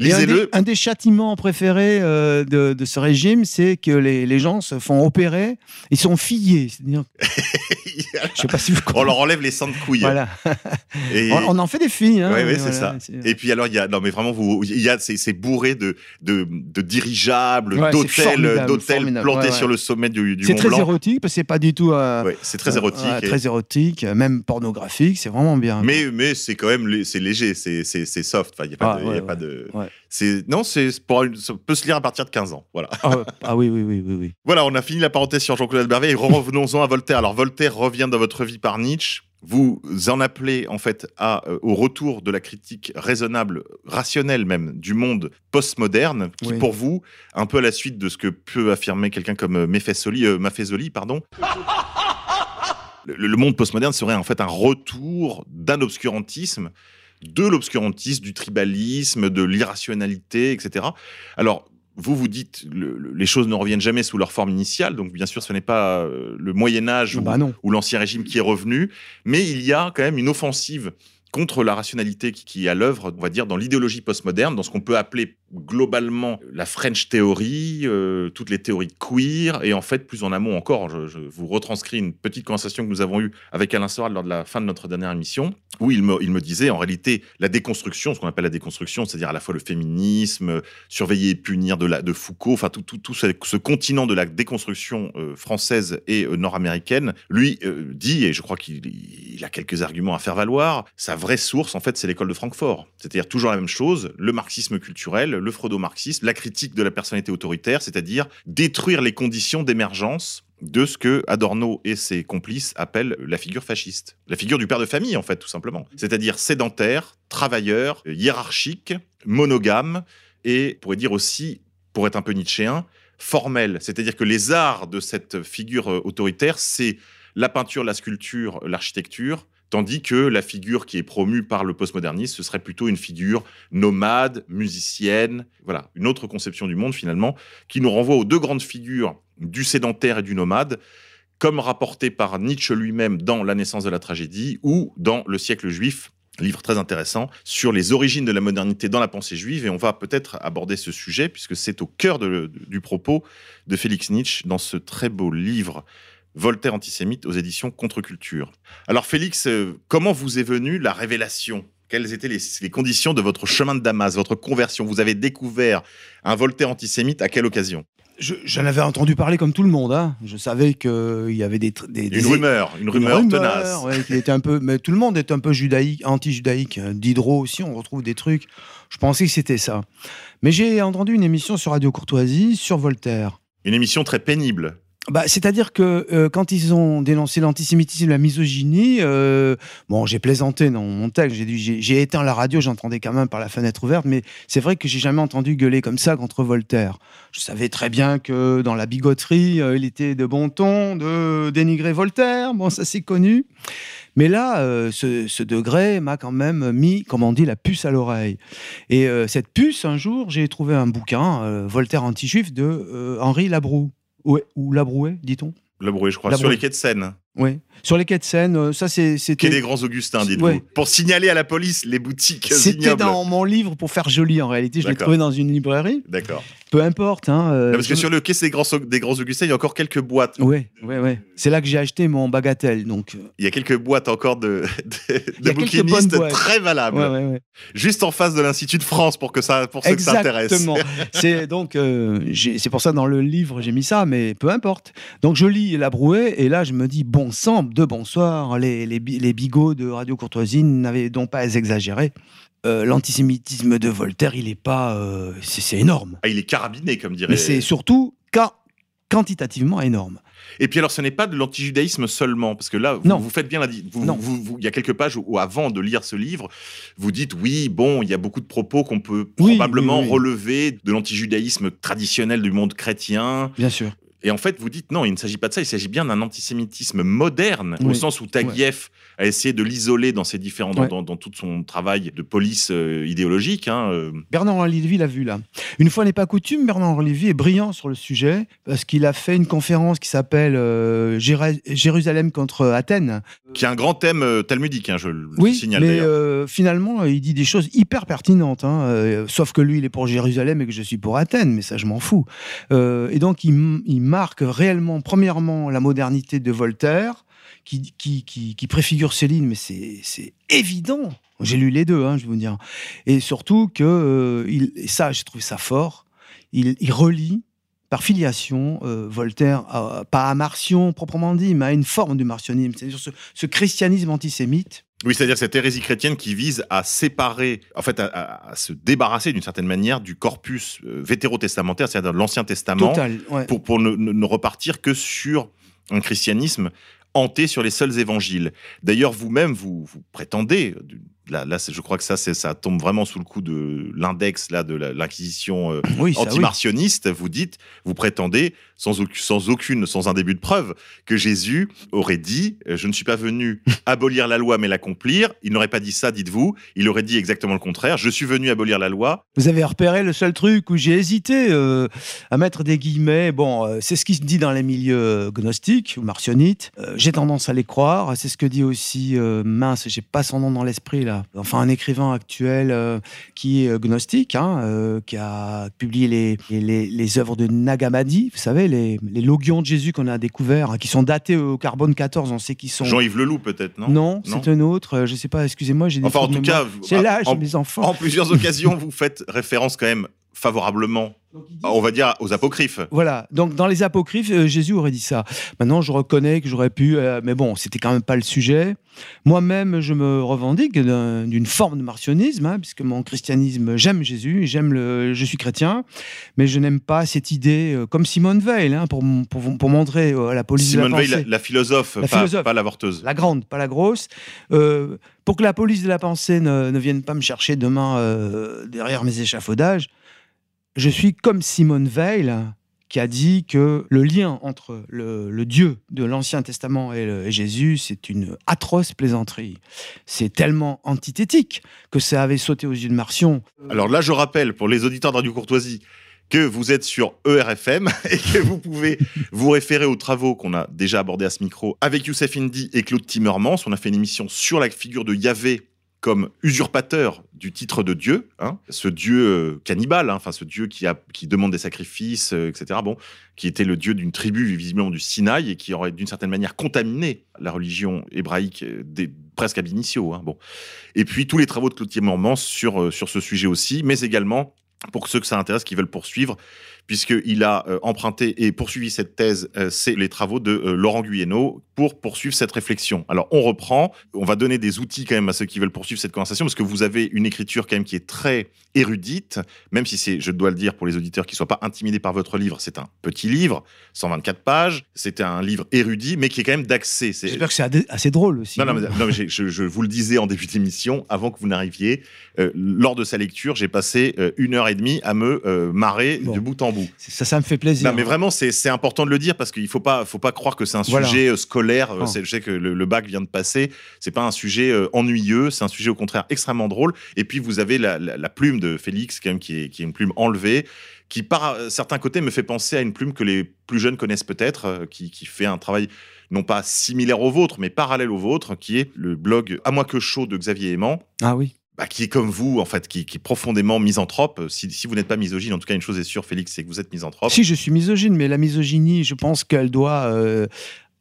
Et un des, Lisez-le. un des châtiments préférés euh, de, de ce régime, c'est que les, les gens se font opérer, ils sont fillés. C'est-à-dire *laughs* Je sais pas si vous On leur enlève les sangs de couilles. Voilà. *laughs* Et- On, on en fait des filles. Hein, ouais, et c'est voilà, ça. Et puis alors il y a non mais vraiment vous il y a c'est c'est bourré de de, de dirigeables, Ouais, c'est d'hôtels plantés Ouais, ouais. sur le sommet du, du C'est Mont très Blanc. érotique, parce que c'est pas du tout. euh, c'est très euh, érotique. et- très érotique, euh, même pornographique, c'est vraiment bien. mais mais c'est quand même lé- c'est léger, c'est c'est c'est soft. Enfin il y a pas Ah, de, il y a pas ouais. de Ouais. c'est non c'est pour une- ça peut se lire à partir de 15 ans. Voilà. Ah. Ah oui, oui, oui, oui, oui. *laughs* Voilà, on a fini la parenthèse sur Jean-Claude Albervet et revenons-en à Voltaire. Alors Voltaire revient dans votre vie par Nietzsche. Vous en appelez en fait à, euh, au retour de la critique raisonnable, rationnelle même, du monde postmoderne, qui Oui. pour vous, un peu à la suite de ce que peut affirmer quelqu'un comme euh, Maffesoli, euh, Maffesoli, pardon, *laughs* le, le monde postmoderne serait en fait un retour d'un obscurantisme, de l'obscurantisme, du tribalisme, de l'irrationalité, etc. Alors, vous vous dites, le- le- les choses ne reviennent jamais sous leur forme initiale, donc bien sûr, ce n'est pas euh, le Moyen Âge ou, Bah ou l'Ancien Régime qui est revenu, mais il y a quand même une offensive contre la rationalité qui, qui est à l'œuvre, on va dire, dans l'idéologie postmoderne, dans ce qu'on peut appeler globalement la French Theory, euh, toutes les théories queer, et en fait, plus en amont encore, je, vous retranscris une petite conversation que nous avons eue avec Alain Soral lors de la fin de notre dernière émission, où il me, disait, en réalité, la déconstruction, ce qu'on appelle la déconstruction, c'est-à-dire à la fois le féminisme, euh, surveiller et punir de, Foucault, enfin tout, ce, continent de la déconstruction euh, française et euh, nord-américaine, lui euh, dit, et je crois qu'il il a quelques arguments à faire valoir, sa vraie source, en fait, c'est l'école de Francfort. C'est-à-dire toujours la même chose, le marxisme culturel, le freudo-marxisme, la critique de la personnalité autoritaire, c'est-à-dire détruire les conditions d'émergence de ce que Adorno et ses complices appellent la figure fasciste. La figure du père de famille, en fait, tout simplement. C'est-à-dire sédentaire, travailleur, hiérarchique, monogame, et, pourrait dire aussi, pour être un peu nietzschéen, formel. C'est-à-dire que les arts de cette figure euh, autoritaire, c'est la peinture, la sculpture, l'architecture, tandis que la figure qui est promue par le postmodernisme, ce serait plutôt une figure nomade, musicienne, voilà, une autre conception du monde finalement, qui nous renvoie aux deux grandes figures du sédentaire et du nomade, comme rapporté par Nietzsche lui-même dans La naissance de la tragédie ou dans Le siècle juif, livre très intéressant sur les origines de la modernité dans la pensée juive. Et on va peut-être aborder ce sujet, puisque c'est au cœur du propos de Félix Nietzsche dans ce très beau livre Voltaire antisémite aux éditions Contre-Culture. Alors Félix, euh, comment vous est venue la révélation? Quelles étaient les, les conditions de votre chemin de Damas, votre conversion? Vous avez découvert un Voltaire antisémite à quelle occasion? Je- J'en avais entendu parler comme tout le monde. hein. Je savais qu'il y avait des, des, Une rumeur, une rumeur tenace. ouais, qu'il était un peu, mais tout le monde est un peu judaïque, anti-judaïque. Diderot aussi, on retrouve des trucs. Je pensais que c'était ça. Mais j'ai entendu une émission sur Radio Courtoisie sur Voltaire. Une émission très pénible. Bah, C'est-à-dire que euh, quand ils ont dénoncé l'antisémitisme, la misogynie, euh, bon, j'ai plaisanté dans mon texte, j'ai éteint la radio, j'entendais quand même par la fenêtre ouverte, mais c'est vrai que j'ai jamais entendu gueuler comme ça contre Voltaire. Je savais très bien que dans la bigoterie, euh, il était de bon ton de dénigrer Voltaire, bon, ça c'est connu. Mais là, ce, degré m'a quand même mis, comme on dit, la puce à l'oreille. Et cette puce, un jour, j'ai trouvé un bouquin, Voltaire anti-juif, de Henri Labroue. Ouais, ou Labrouet, dit-on? Le bruit, je crois, sur les quais de Seine. Oui. Sur les quais de Seine, euh, ça c'est- Quai des Grands Augustins, dites-vous. Ouais. Pour signaler à la police les boutiques C'était dans mon livre pour faire joli en réalité. Je l'ai trouvé dans une librairie. D'accord. Peu importe. Hein, euh, Non, parce que je- sur le quai des Grands, des Grands Augustins, il y a encore quelques boîtes. Ouais, ouais, ouais. C'est là que j'ai acheté mon bagatelle. Donc, euh, Il y a quelques boîtes encore de, de, de bouquinistes très valables. ouais, ouais, ouais. Juste en face de l'Institut de France pour, que ça, pour ceux que ça intéresse. Exactement. c'est donc, euh, c'est pour ça dans le livre j'ai mis ça, mais peu importe. Donc je lis La Brouet et là je me dis bon sang, de bonsoir, les, les, bi- les bigots de Radio Courtoisie n'avaient donc pas exagéré. Euh, L'antisémitisme de Voltaire, il est pas, euh, c'est énorme. Ah, il est carabiné, comme dirait. Mais c'est surtout qua- quantitativement énorme. Et puis alors, ce n'est pas de l'antijudaïsme seulement, parce que là, vous, Non. vous faites bien la vous, Non. vous- Il y a quelques pages où, où, avant de lire ce livre, vous dites oui, bon, il y a beaucoup de propos qu'on peut Oui, probablement oui, oui. relever de l'antijudaïsme traditionnel du monde chrétien. Bien sûr. Et en fait, vous dites non, il ne s'agit pas de ça, il s'agit bien d'un antisémitisme moderne, au sens où Taguieff a essayé de l'isoler dans ses différents, dans, Ouais. dans- dans tout son travail de police euh, idéologique. hein, euh. Bernard-Henri Lévy l'a vu là. Une fois n'est pas coutume, Bernard-Henri Lévy est brillant sur le sujet parce qu'il a fait une conférence qui s'appelle euh, Jérusalem contre Athènes. Qui a un grand thème euh, talmudique, hein, je le Oui, signale mais euh, finalement, il dit des choses hyper pertinentes. hein, euh, sauf que lui, il est pour Jérusalem et que je suis pour Athènes, mais ça, je m'en fous. Euh, et donc, il, marque réellement, premièrement, la modernité de Voltaire, qui, qui, qui, qui préfigure Céline, mais c'est évident. J'ai lu les deux, hein, je vais vous dire. Et surtout que, euh, il, et ça, j'ai trouvé ça fort, il, il relie par filiation euh, Voltaire, à- pas à Marcion proprement dit, mais à une forme du martionnisme, c'est-à-dire ce, ce christianisme antisémite. Oui, c'est-à-dire cette hérésie chrétienne qui vise à séparer, en fait, à, à- à se débarrasser d'une certaine manière du corpus euh, vétérotestamentaire, c'est-à-dire de l'Ancien Testament, Total. ouais. pour, pour ne, repartir que sur un christianisme hanté sur les seuls évangiles. D'ailleurs, vous-même, vous, vous prétendez, euh, là, je crois que ça, ça tombe vraiment sous le coup de l'index là de l'inquisition euh, Oui, ça, oui. antimartionniste, vous dites, vous prétendez, sans, auc- sans aucune, sans un début de preuve, que Jésus aurait dit euh, Je ne suis pas venu *laughs* abolir la loi, mais l'accomplir. Il n'aurait pas dit ça, dites-vous. Il aurait dit exactement le contraire Je suis venu abolir la loi. Vous avez repéré le seul truc où j'ai hésité euh, à mettre des guillemets. Bon, euh, c'est ce qui se dit dans les milieux gnostiques ou martionnites. Euh, j'ai tendance à les croire. C'est ce que dit aussi mince, j'ai pas son nom dans l'esprit là. Enfin, un écrivain actuel qui est gnostique, hein, qui a publié les, les, les- les œuvres de Nagamadi. Vous savez, les, les logions de Jésus qu'on a découverts, hein, qui sont datés au carbone 14. On sait qu'ils sont. Jean-Yves Leloup, peut-être, non non, c'est un autre. euh, Je sais pas. Excusez-moi, j'ai des Enfin, en tout cas, c'est l'âge, mes enfants. En plusieurs *laughs* occasions, vous faites référence quand même favorablement, on va dire, aux apocryphes. Voilà, donc dans les apocryphes, euh, Jésus aurait dit ça. Maintenant, je reconnais que j'aurais pu, euh, mais bon, c'était quand même pas le sujet. Moi-même, je me revendique d'un- d'une forme de martionnisme, hein, puisque mon christianisme, j'aime Jésus, j'aime le, je suis chrétien, mais je n'aime pas cette idée, euh, comme Simone Veil, hein, pour, pour, pour montrer euh, à la police Simone de la Veil, pensée. la, la philosophe, La pas, philosophe. pas l'avorteuse. La grande, pas la grosse. Euh, pour que la police de la pensée ne, ne vienne pas me chercher demain euh, derrière mes échafaudages, je suis comme Simone Veil qui a dit que le lien entre le, Dieu de l'Ancien Testament et, Jésus, c'est une atroce plaisanterie. C'est tellement antithétique que ça avait sauté aux yeux de Marcion. Alors là, je rappelle pour les auditeurs de Courtoisie que vous êtes sur ERFM *laughs* et que vous pouvez vous référer aux travaux qu'on a déjà abordés à ce micro avec Youssef Indy et Claude Timmermans. On a fait une émission sur la figure de Yahvé comme usurpateur du titre de Dieu, hein, ce Dieu euh, cannibale, hein, enfin ce Dieu qui, demande des sacrifices, euh, etc. Bon, qui était le Dieu d'une tribu visiblement du Sinaï et qui aurait d'une certaine manière contaminé la religion hébraïque euh, presque ab initio. Hein, bon. Et puis tous les travaux de Claude Timmermans sur, sur ce sujet aussi, mais également pour ceux que ça intéresse, qui veulent poursuivre, puisqu'il a euh, emprunté et poursuivi cette thèse, euh, c'est les travaux de euh, Laurent Guyeno pour poursuivre cette réflexion. Alors on reprend, on va donner des outils quand même à ceux qui veulent poursuivre cette conversation, parce que vous avez une écriture quand même qui est très érudite, même si c'est, je dois le dire pour les auditeurs qui ne soient pas intimidés par votre livre, c'est un petit livre, 124 pages, c'est un livre érudit, mais qui est quand même d'accès. J'espère que c'est assez drôle aussi. non, non, mais, non, mais j'ai- je, je vous le disais en début d'émission, avant que vous n'arriviez, euh, lors de sa lecture, j'ai passé euh, une heure et demie à me euh, marrer Bon. de bout en bout. Ça, ça me fait plaisir. Non, mais vraiment, c'est important de le dire parce qu'il ne faut pas, faut pas croire que c'est un Voilà. sujet euh, scolaire. euh, Oh. c'est- Je sais que le, le bac vient de passer. C'est pas un sujet euh, ennuyeux. C'est un sujet au contraire extrêmement drôle. Et puis vous avez la, la- la plume de Félix, quand même, qui est, qui est une plume enlevée, qui par certains côtés me fait penser à une plume que les plus jeunes connaissent peut-être, qui, qui fait un travail non pas similaire au vôtre, mais parallèle au vôtre, qui est le blog À moi que chaud de Xavier Aimant Ah oui. Bah, qui est comme vous, en fait, qui, qui est profondément misanthrope. Si, si vous n'êtes pas misogyne, en tout cas, une chose est sûre, Félix, c'est que vous êtes misanthrope. Si, je suis misogyne, mais la misogynie, je pense qu'elle doit. euh,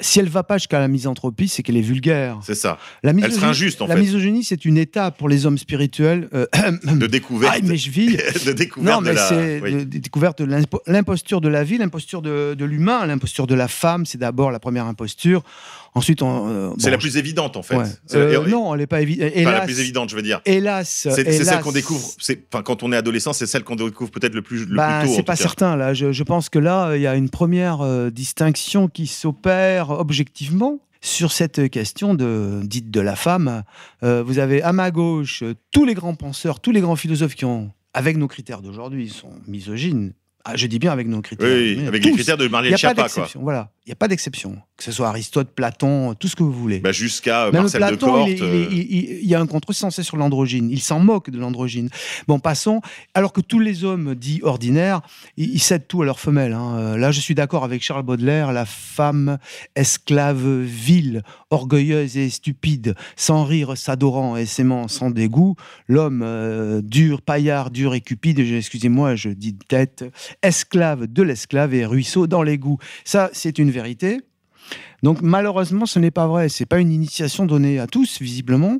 si elle va pas jusqu'à la misanthropie, c'est qu'elle est vulgaire. C'est ça. La Elle serait injuste, en la fait. misogynie, c'est une étape pour les hommes spirituels. euh, *coughs* De découverte. ah, mes chevilles. de découverte Non, mais de la. c'est oui. de- de découverte de l'impo- l'imposture de la vie, l'imposture de, de l'humain, l'imposture de la femme. C'est d'abord la première imposture. Ensuite, on, euh, C'est bon, la plus évidente, en fait. ouais. C'est la- Euh, non, elle n'est pas évidente. Enfin, la plus évidente, je veux dire. Hélas, C'est celle qu'on découvre. Enfin, quand on est adolescent, c'est celle qu'on découvre peut-être le plus, le Bah, plus tôt. c'est pas cas. certain là. Je, je pense que là, il y a une première euh, distinction qui s'opère objectivement sur cette question de dite de la femme. Euh, vous avez à ma gauche euh, tous les grands penseurs, tous les grands philosophes qui ont, avec nos critères d'aujourd'hui, sont misogynes. Ah, je dis bien avec nos critères. Oui, avec tous. les critères de Il n'y Marielle a pas Schiappa, quoi. d'exception. Voilà, il n'y a pas d'exception. Que ce soit Aristote, Platon, tout ce que vous voulez. Bah, Jusqu'à Même Marcel de Platon, Corte. il, il est- euh, il- il- il y a un contresens sur l'androgyne. Il s'en moque de l'androgyne. Bon, passons. Alors que tous les hommes dits ordinaires, ils, cèdent tout à leur femelle. hein. Euh, Là, je suis d'accord avec Charles Baudelaire. La femme, esclave vile, orgueilleuse et stupide, sans rire, s'adorant et s'aimant sans dégoût. L'homme euh, dur, paillard, dur et cupide, excusez-moi, je dis de tête, esclave de l'esclave et ruisseau dans l'égout. Ça, c'est une vérité. Donc malheureusement, ce n'est pas vrai. C'est pas une initiation donnée à tous, visiblement,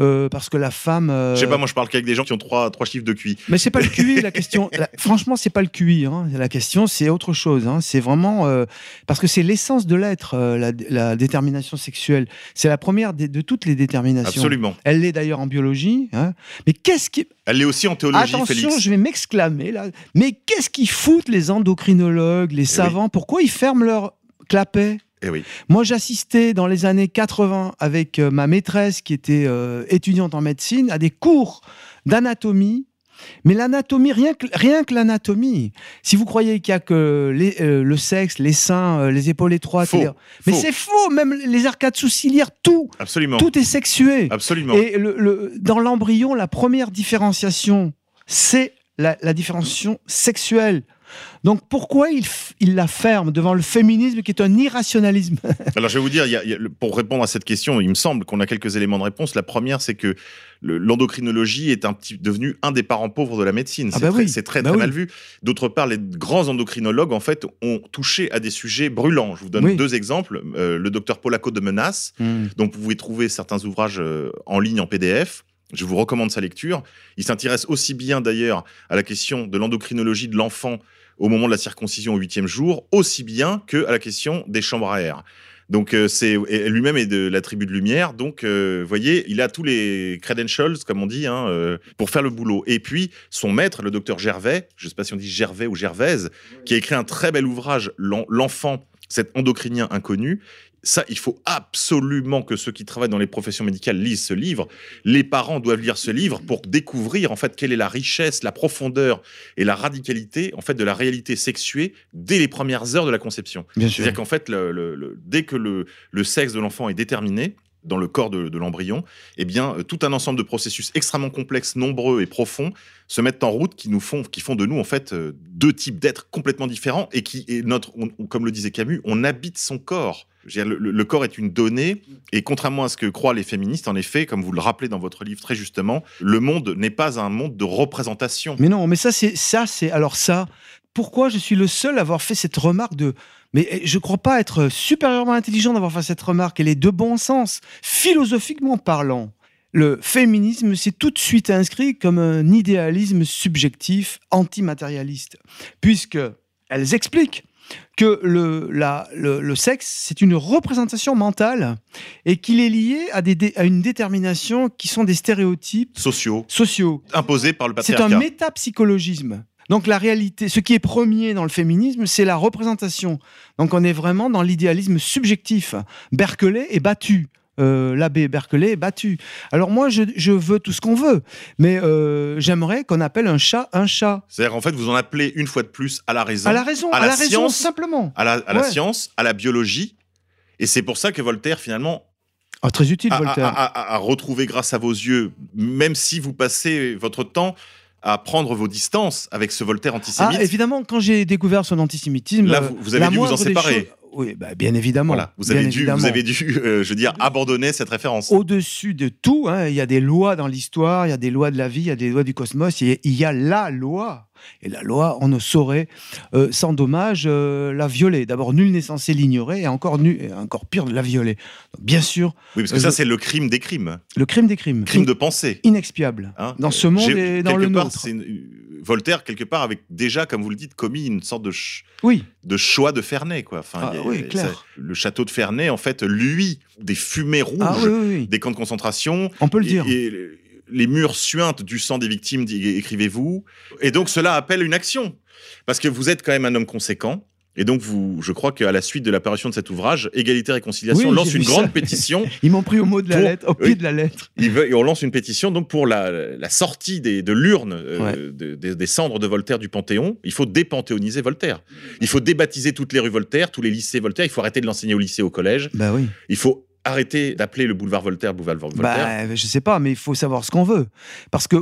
euh, parce que la femme. euh, Je sais pas, moi je parle qu'avec des gens qui ont trois, trois chiffres de QI. Mais c'est pas le QI la question. *laughs* La- franchement, c'est pas le QI. hein. La question, c'est autre chose. hein. C'est vraiment euh, parce que c'est l'essence de l'être, euh, la, la détermination sexuelle. C'est la première de toutes les déterminations. Absolument. Elle l'est d'ailleurs en biologie. hein. Mais qu'est-ce qui Elle l'est aussi en théologie, Attention, Félix. je vais m'exclamer là. Mais qu'est-ce qu'ils foutent les endocrinologues, les savants? Pourquoi ils ferment leur clapet Eh oui. Moi, j'assistais dans les années 80 avec euh, ma maîtresse qui était euh, étudiante en médecine à des cours d'anatomie. Mais l'anatomie, rien que, rien que l'anatomie. Si vous croyez qu'il y a que les- euh, le sexe, les seins, les épaules étroites, Faux. mais c'est faux. Même les arcades sourcilières, tout, Absolument. tout est sexué. Absolument. Et le- le- dans l'embryon, la première différenciation, c'est la, la différenciation sexuelle. Donc pourquoi il, la ferme devant le féminisme qui est un irrationalisme? *laughs* Alors, je vais vous dire, il y a- il y a le- pour répondre à cette question, il me semble qu'on a quelques éléments de réponse. La première, c'est que le- l'endocrinologie est un petit, devenu un des parents pauvres de la médecine. Ah c'est bah oui. c'est très, Bah très oui. mal vu. D'autre part, les grands endocrinologues, en fait, ont touché à des sujets brûlants. Je vous donne Oui. deux exemples. Euh, le docteur Polaco de Menace, donc vous pouvez trouver certains ouvrages euh, en ligne en PDF. Je vous recommande sa lecture. Il s'intéresse aussi bien d'ailleurs à la question de l'endocrinologie de l'enfant au moment de la circoncision au huitième jour, aussi bien que à la question des chambres à air. Donc euh, c'est lui-même est de la tribu de lumière, donc euh, vous voyez, il a tous les credentials comme on dit hein, euh, pour faire le boulot. Et puis son maître, le docteur Gervais, je sais pas si on dit Gervais ou Gervaise, qui a écrit un très bel ouvrage, L'en- l'enfant, cet endocrinien inconnu. Ça, il faut absolument que ceux qui travaillent dans les professions médicales lisent ce livre. Les parents doivent lire ce livre pour découvrir en fait quelle est la richesse, la profondeur et la radicalité en fait de la réalité sexuée dès les premières heures de la conception. C'est-à-dire qu'en fait, le- le- le- dès que le sexe de l'enfant est déterminé dans le corps de, l'embryon, eh bien, euh, tout un ensemble de processus extrêmement complexes, nombreux et profonds se mettent en route qui nous font, qui font de nous en fait euh, deux types d'êtres complètement différents et qui est notre, comme le disait Camus, on habite son corps. Le- le corps est une donnée et contrairement à ce que croient les féministes, en effet, comme vous le rappelez dans votre livre très justement, le monde n'est pas un monde de représentation. Mais non, mais ça, c'est ça, c'est alors ça. Pourquoi je suis le seul à avoir fait cette remarque de mais eh, je crois pas être supérieurement intelligent d'avoir fait cette remarque. Elle est de bon sens, philosophiquement parlant. Le féminisme s'est tout de suite inscrit comme un idéalisme subjectif antimatérialiste, puisque elles expliquent que le, la- le, le sexe, c'est une représentation mentale et qu'il est lié à, des, à une détermination qui sont des stéréotypes Sociaux, sociaux. imposés par le C'est patriarcat. un métapsychologisme. Donc la réalité, ce qui est premier dans le féminisme, c'est la représentation. Donc on est vraiment dans l'idéalisme subjectif. Berkeley est battu. Euh, L'abbé Berkeley est battu. Alors moi, je, je veux tout ce qu'on veut, mais euh, j'aimerais qu'on appelle un chat un chat. C'est-à-dire en fait, vous en appelez une fois de plus à la raison, À la raison, à à, la la, raison, science, simplement. à la, à la Ouais. science, à la biologie. Et c'est pour ça que Voltaire, finalement, Ah, très utile, Voltaire. a retrouvé grâce à vos yeux, même si vous passez votre temps à prendre vos distances avec ce Voltaire Ah, antisémite. évidemment, quand j'ai découvert son antisémitisme, Là, vous- vous avez dû vous en séparer. Oui, bah, bien évidemment. voilà, vous bien avez, dû, évidemment. vous avez dû, euh, je veux dire, abandonner cette référence. au-dessus de tout. hein. Il y a des lois dans l'histoire, il y a des lois de la vie, il y a des lois du cosmos, il y a, il y a la loi. Et la loi, on ne saurait, euh, sans dommage, euh, la violer. D'abord, nul n'est censé l'ignorer, et encore, nu- et encore pire, de la violer. Donc, bien sûr, Oui, parce que Euh, ça, je- c'est le crime des crimes. le crime des crimes. Crime de pensée. Inexpiable. hein. Dans ce monde et dans le part, nôtre. une- Voltaire, quelque part, avec déjà, comme vous le dites, commis une sorte de, ch- Oui, de choix de Ferney. Quoi. Enfin, Ah a- oui, ça- le château de Ferney, en fait, lui, des fumées rouges, ah, oui, oui. des camps de concentration, on peut le et- dire. et les murs suintent du sang des victimes, écrivez-vous. Et donc, cela appelle une action. Parce que vous êtes quand même un homme conséquent. Et donc, vous, je crois qu'à la suite de l'apparition de cet ouvrage, Égalité et Réconciliation Oui, lance une grande ça. pétition. *laughs* Ils m'ont pris au mot de la Pour- lettre, au pied oui. de la lettre. Il veut- et on lance une pétition donc pour la, la sortie des, de l'urne euh, Ouais. de- de- des cendres de Voltaire du Panthéon. Il faut dépanthéoniser Voltaire. Il faut débaptiser toutes les rues Voltaire, tous les lycées Voltaire. Il faut arrêter de l'enseigner au lycée, au collège. Bah oui. Il faut arrêter d'appeler le boulevard Voltaire boulevard Voltaire. Bah, je sais pas, mais il faut savoir ce qu'on veut. Parce que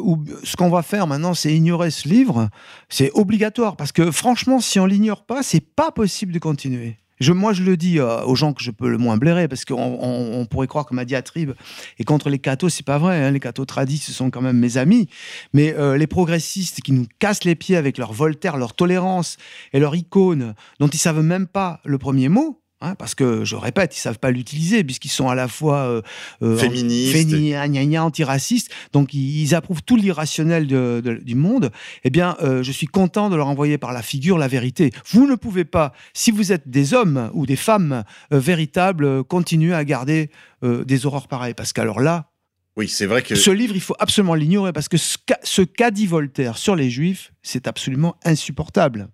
ce qu'on va faire maintenant, c'est ignorer ce livre. C'est obligatoire. Parce que franchement, si on l'ignore pas, c'est pas possible de continuer. Je, moi, je le dis euh, aux gens que je peux le moins blairer, parce qu'on on- on pourrait croire que ma diatribe est contre les cathos. C'est pas vrai. hein. Les cathos tradis, ce sont quand même mes amis. Mais euh, les progressistes qui nous cassent les pieds avec leur Voltaire, leur tolérance et leur icône, dont ils savent même pas le premier mot, Hein, parce que, je répète, ils savent pas l'utiliser, puisqu'ils sont à la fois euh, euh, Féministes. gna, antiracistes, donc ils, ils approuvent tout l'irrationnel de- de- du monde. Eh bien, euh, je suis content de leur envoyer par la figure la vérité. Vous ne pouvez pas, si vous êtes des hommes ou des femmes euh, véritables, continuer à garder des horreurs pareilles, parce qu'alors là, Oui, c'est vrai que ce livre, il faut absolument l'ignorer, parce que ce qu'a ce qu'a dit Voltaire sur les Juifs, c'est absolument insupportable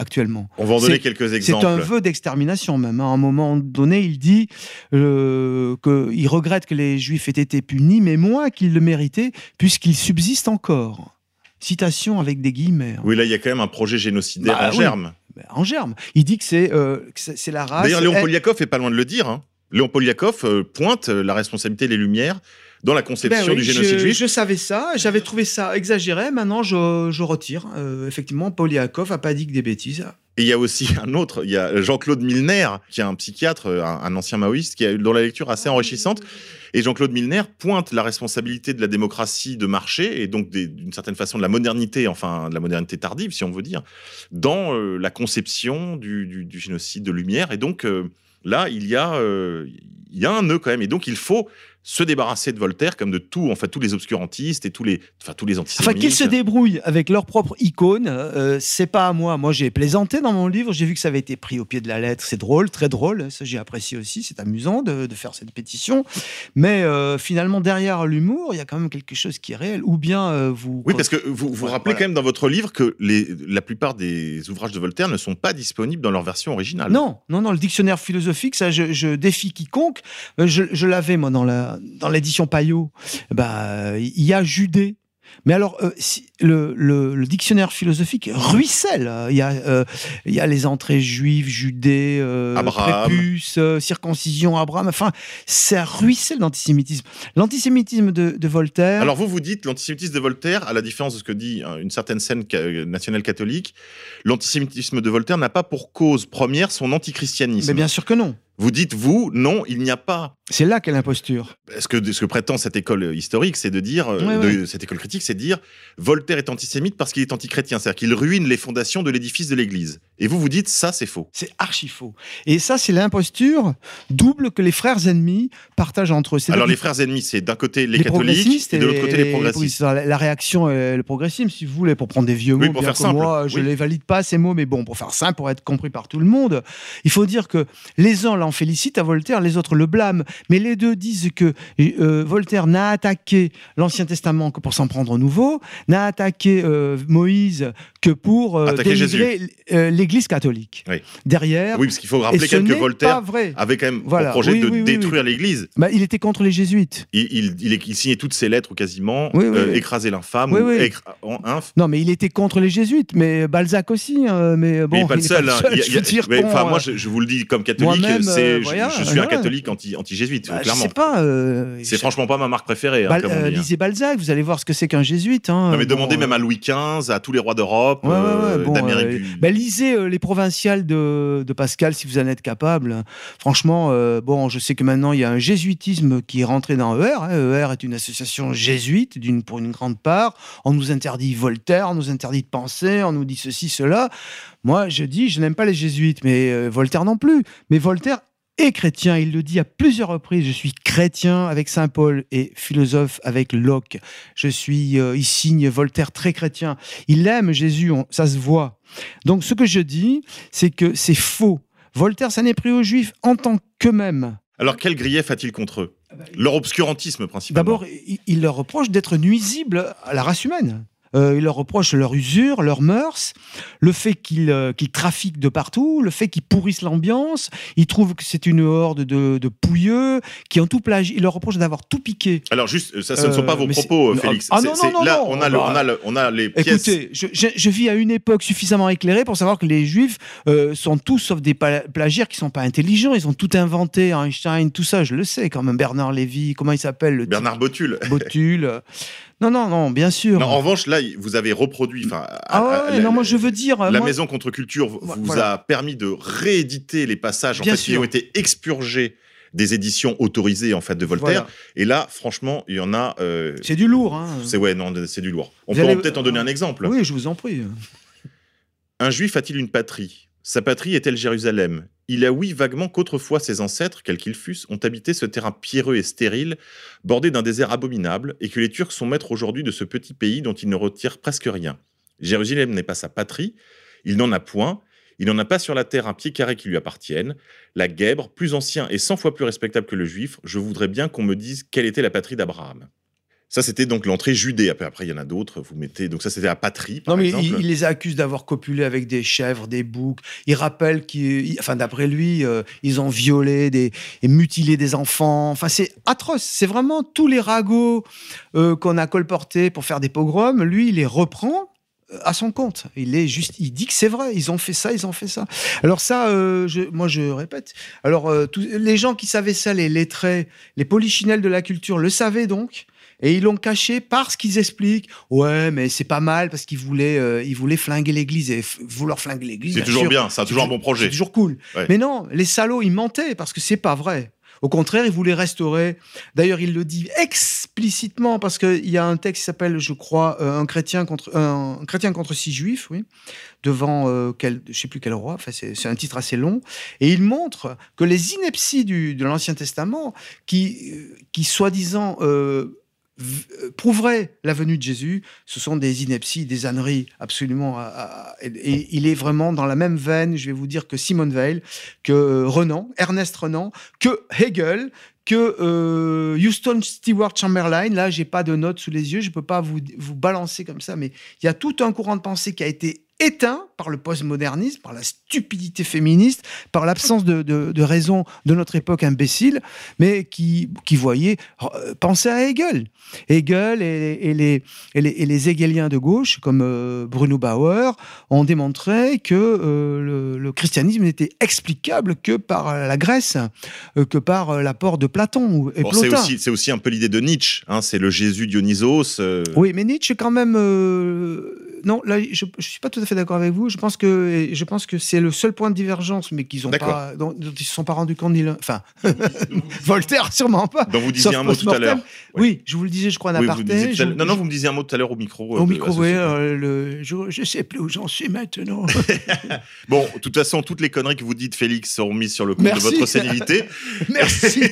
actuellement. on va en donner c'est- quelques C'est exemples. un vœu d'extermination même. À un moment donné, il dit euh, qu'il regrette que les Juifs aient été punis, mais moins qu'ils le méritaient, puisqu'ils subsistent encore. Citation avec des guillemets. hein. Oui, là, il y a quand même un projet génocidaire Bah en oui. germe. Ben, En germe. Il dit que c'est euh, c'est c'est la race. D'ailleurs, Léon Poliakov est pas loin de le dire. Hein. Léon Poliakov euh, pointe la responsabilité des Lumières dans la conception Ben oui, du génocide je, juif. je savais ça, j'avais trouvé ça exagéré. Maintenant, je, je retire. Euh, effectivement, Poliakov a pas dit que des bêtises. Et il y a aussi *laughs* un autre, il y a Jean-Claude Milner, qui est un psychiatre, euh, un, un ancien maoïste, qui a eu dans la lecture assez enrichissante. Et Jean-Claude Milner pointe la responsabilité de la démocratie de marché et donc d'une certaine façon de la modernité, enfin de la modernité tardive, si on veut dire, dans euh, la conception du, du- du génocide de Lumière. Et donc euh, là, il y a, euh, il y a un nœud quand même. Et donc il faut se débarrasser de Voltaire comme de tout, en fait, tous les obscurantistes et tous les, enfin tous les antisémites. Enfin, qu'ils se débrouillent avec leur propre icône, euh, c'est pas à moi. Moi, j'ai plaisanté dans mon livre, j'ai vu que ça avait été pris au pied de la lettre. C'est drôle, très drôle. Ça, j'ai apprécié aussi. C'est amusant de, de faire cette pétition. Mais euh, finalement, derrière l'humour, il y a quand même quelque chose qui est réel. Ou bien euh, vous. Oui, parce que vous vous rappelez voilà. quand même dans votre livre que les, la plupart des ouvrages de Voltaire ne sont pas disponibles dans leur version originale. Non, non, non, le dictionnaire philosophique, ça, je, je défie quiconque. Euh, Je, je l'avais, moi, dans la dans l'édition Payot. Bah, il y a Judée. Mais alors, euh, si- le, le- le dictionnaire philosophique ruisselle. Il y a, euh, il y a les entrées juives, Judée, euh, Abraham. prépuce, euh, circoncision, Abraham. Enfin, ça ruisselle l'antisémitisme. L'antisémitisme de, de Voltaire. Alors vous vous dites l'antisémitisme de Voltaire, à la différence de ce que dit hein, une certaine scène nationale catholique, l'antisémitisme de Voltaire n'a pas pour cause première son antichristianisme. mais bien sûr que non. Vous dites vous, non, il n'y a pas. C'est là qu'est l'imposture. Ce que, ce que prétend cette école euh, historique, c'est de dire, euh, Ouais, de- cette école critique, c'est de dire Voltaire est antisémite parce qu'il est antichrétien, c'est-à-dire qu'il ruine les fondations de l'édifice de l'Église. Et vous vous dites ça, c'est faux. C'est archi faux. Et ça, c'est l'imposture double que les frères ennemis partagent entre eux. Alors les frères ennemis, c'est d'un côté les, les catholiques progressistes et de l'autre côté les progressistes. La, la réaction est le progressisme, si vous voulez, pour prendre des vieux Oui, mots. pour bien faire que simple. Moi, je Oui. les valide pas ces mots, mais bon, pour faire simple, pour être compris par tout le monde, il faut dire que les uns l'en félicitent à Voltaire, les autres le blâment. Mais les deux disent que euh, Voltaire n'a attaqué l'Ancien Testament que pour s'en prendre au Nouveau, n'a attaqué euh, Moïse que pour euh, délivrer euh, l'Église catholique. Oui. Derrière. Oui, parce qu'il faut rappeler quand même que Voltaire avait quand même Voilà. pour projet Oui, de oui, détruire l'Église. Bah, il était contre les jésuites. Il, il, il, il signait toutes ses lettres quasiment, écraser l'infâme en- inf. Non, mais il était contre les jésuites, mais Balzac aussi. hein, mais bon, Mais il n'est pas le seul. hein. Enfin, moi, je, je vous le dis comme catholique, c'est, euh, je- je, suis un catholique anti, anti-jésuite, bah, je clairement. sais pas. euh, C'est je- franchement pas ma marque préférée, hein, Bal- comme on euh, dit, hein. lisez Balzac, vous allez voir ce que c'est qu'un jésuite. Hein, Non, mais Bon, demandez même à Louis XV, à tous les rois d'Europe, Ouais, ouais, ouais, bon, d'Amérique du... bah, lisez les provinciales de, de Pascal si vous en êtes capable. Franchement, bon, je sais que maintenant il y a un jésuitisme qui est rentré dans ER. hein. ER est une association jésuite d'une pour une grande part. On nous interdit Voltaire, on nous interdit de penser, on nous dit ceci, cela. Moi, je dis, je n'aime pas les jésuites, mais euh, Voltaire non plus. Mais Voltaire est chrétien. Il le dit à plusieurs reprises. Je suis chrétien avec Saint Paul et philosophe avec Locke. Je suis, euh, il signe Voltaire très chrétien. Il aime Jésus, on- ça se voit. Donc, ce que je dis, c'est que c'est faux. Voltaire, ça n'est pris aux Juifs en tant qu'eux-mêmes. Alors, quel grief a-t-il contre eux? Leur obscurantisme, principalement. D'abord, il, il leur reproche d'être nuisibles à la race humaine. Euh, il leur reproche leur usure, leurs mœurs, le fait qu'ils euh, qu'ils trafiquent de partout, le fait qu'ils pourrissent l'ambiance. Ils trouvent que c'est une horde de, de pouilleux qui ont tout plagié. Il leur reproche d'avoir tout piqué. Alors, juste, ça, ce ne sont Euh, pas vos mais propos, c'est- Félix. Ah non, non, non, là, non. on a, le- Bah, on, a le- on a les pièces. Écoutez, je, je- je vis à une époque suffisamment éclairée pour savoir que les juifs euh, sont tous sauf des pla- plagiaires qui sont pas intelligents. Ils ont tout inventé, Einstein, tout ça, je le sais quand même. Bernard Lévy, comment il s'appelle Bernard Botul. Botul. *laughs* Non, non, non, bien sûr. Non, en revanche, là, vous avez reproduit. enfin, ah ouais, à- ouais, la- non, moi je veux dire. La moi- Maison contre Culture vous Voilà. a permis de rééditer les passages en fait, qui ont été expurgés des éditions autorisées en fait de Voltaire. Voilà. Et là, franchement, il y en a. euh, C'est du lourd. Hein. c'est ouais, non, c'est du lourd. On Vous peut allez- peut-être en donner un exemple. Oui, je vous en prie. Un juif a-t-il une patrie? Sa patrie est-elle Jérusalem? Il oui vaguement qu'autrefois ses ancêtres, quels qu'ils fussent, ont habité ce terrain pierreux et stérile, bordé d'un désert abominable, et que les Turcs sont maîtres aujourd'hui de ce petit pays dont ils ne retirent presque rien. Jérusalem n'est pas sa patrie, il n'en a point, il n'en a pas sur la terre un pied carré qui lui appartienne. La guèbre, plus ancien et cent fois plus respectable que le juif, je voudrais bien qu'on me dise quelle était la patrie d'Abraham. Ça, c'était donc l'entrée judée. Après, après, il y en a d'autres. Vous mettez. Donc ça, c'était la patrie. Par non, mais exemple. il, il les accuse d'avoir copulé avec des chèvres, des boucs. Il rappelle qu'ils, enfin, d'après lui, euh, ils ont violé des, et mutilé des enfants. Enfin, c'est atroce. C'est vraiment tous les ragots euh, qu'on a colportés pour faire des pogroms. Lui, il les reprend euh, à son compte. Il est juste, il dit que c'est vrai. Ils ont fait ça, ils ont fait ça. Alors ça, euh, je, moi je répète. Alors euh, tous- les gens qui savaient ça, les lettrés, les polichinelles de la culture, le savaient donc. Et ils l'ont caché parce qu'ils expliquent. Ouais, mais c'est pas mal parce qu'ils voulaient, euh, ils voulaient flinguer l'Église et vouloir flinguer l'Église. C'est toujours sûr, bien. Ça a toujours un bon C'est projet. toujours cool. Ouais. Mais non, les salauds, ils mentaient parce que c'est pas vrai. Au contraire, ils voulaient restaurer. D'ailleurs, il le dit explicitement parce qu'il y a un texte qui s'appelle, je crois, euh, un chrétien contre un, un chrétien contre six juifs, oui, devant euh, quel, je sais plus quel roi. Enfin, c'est c'est un titre assez long, et il montre que les inepties du, de l'Ancien Testament, qui, euh, qui soi-disant euh, prouveraient la venue de Jésus, ce sont des inepties, des âneries absolument. à- à- et, et il est vraiment dans la même veine, je vais vous dire, que Simone Weil, que euh, Renan, Ernest Renan, que Hegel, que euh, Houston Stewart Chamberlain. Là, j'ai pas de notes sous les yeux, je peux pas vous, vous balancer comme ça, mais il y a tout un courant de pensée qui a été éteint par le postmodernisme, par la stupidité féministe, par l'absence de, de, de raison de notre époque imbécile, mais qui, qui voyait, euh, pensez à Hegel. Hegel et, et les, et, les, et les hegeliens de gauche, comme euh, Bruno Bauer, ont démontré que euh, le, le christianisme n'était explicable que par la Grèce, euh, que par l'apport de Platon ou- et Bon, c'est aussi, un peu l'idée de Nietzsche. hein, c'est le Jésus Dionysos. Oui, mais Nietzsche, quand même. Euh, Non, là, je ne suis pas tout à fait d'accord avec vous. Je pense que, je pense que c'est le seul point de divergence, mais qu'ils ont pas, dont, dont ils ne se sont pas rendus compte. Ni l'un- Enfin, *laughs* Voltaire, sûrement pas. dont vous disiez un mot tout à l'heure. Oui, je vous le disais, je crois, en Oui, aparté. Je- non, non, vous me disiez un mot tout à l'heure au micro. euh, Au de- micro, oui, euh, le, je ne sais plus où j'en suis maintenant. *laughs* Bon, de toute façon, toutes les conneries que vous dites, Félix, seront mises sur le compte Merci. de votre sénilité. *laughs* Merci.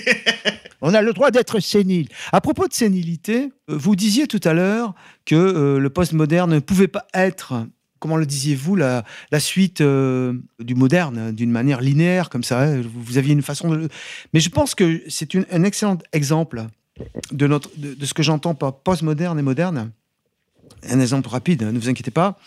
On a le droit d'être sénile. À propos de sénilité, euh, vous disiez tout à l'heure que euh, le postmoderne ne pouvait pas être, comment le disiez-vous, la, suite euh, du moderne, d'une manière linéaire, comme ça. hein. Vous, aviez une façon de. Mais je pense que c'est un excellent exemple de, de ce que j'entends par postmoderne et moderne. Un exemple rapide, hein, ne vous inquiétez pas,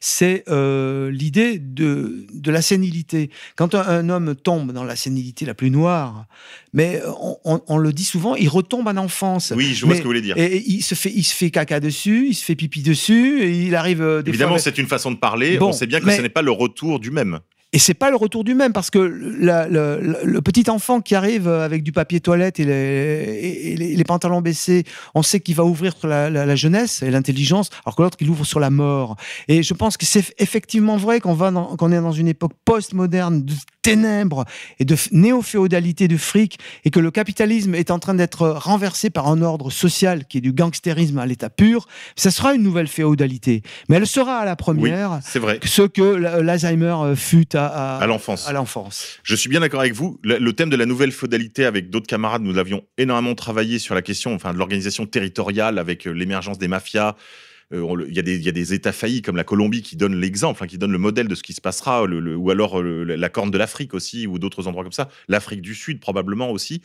c'est euh, l'idée de, de la sénilité. Quand un, un homme tombe dans la sénilité la plus noire, mais on, on- on le dit souvent, il retombe en enfance. Oui, je vois Mais- ce que vous voulez dire. Et, et il se fait, il se fait caca dessus, il se fait pipi dessus, et il arrive euh, des Évidemment, c'est une façon de parler. Bon, on sait bien que mais- ce n'est pas le retour du même. Et c'est pas le retour du même parce que le, petit enfant qui arrive avec du papier toilette et les, pantalons baissés, on sait qu'il va ouvrir la, jeunesse et l'intelligence, alors que l'autre il ouvre sur la mort. Et je pense que c'est effectivement vrai qu'on va qu'on est dans une époque postmoderne de ténèbres et de néo-féodalité de fric et que le capitalisme est en train d'être renversé par un ordre social qui est du gangstérisme à l'état pur. Ça sera une nouvelle féodalité, mais elle sera à la Oui, première c'est vrai. ce que l'Alzheimer euh, fut à, à, À l'enfance. à l'enfance. Je suis bien d'accord avec vous. Le, le thème de la nouvelle féodalité, avec d'autres camarades, nous avions énormément travaillé sur la question enfin, de l'organisation territoriale avec euh, l'émergence des mafias. Euh, Il y, a des- il y a des États faillis comme la Colombie qui donnent l'exemple, hein, qui donnent le modèle de ce qui se passera, le- le- ou alors euh, le- la Corne de l'Afrique aussi, ou d'autres endroits comme ça, l'Afrique du Sud probablement aussi.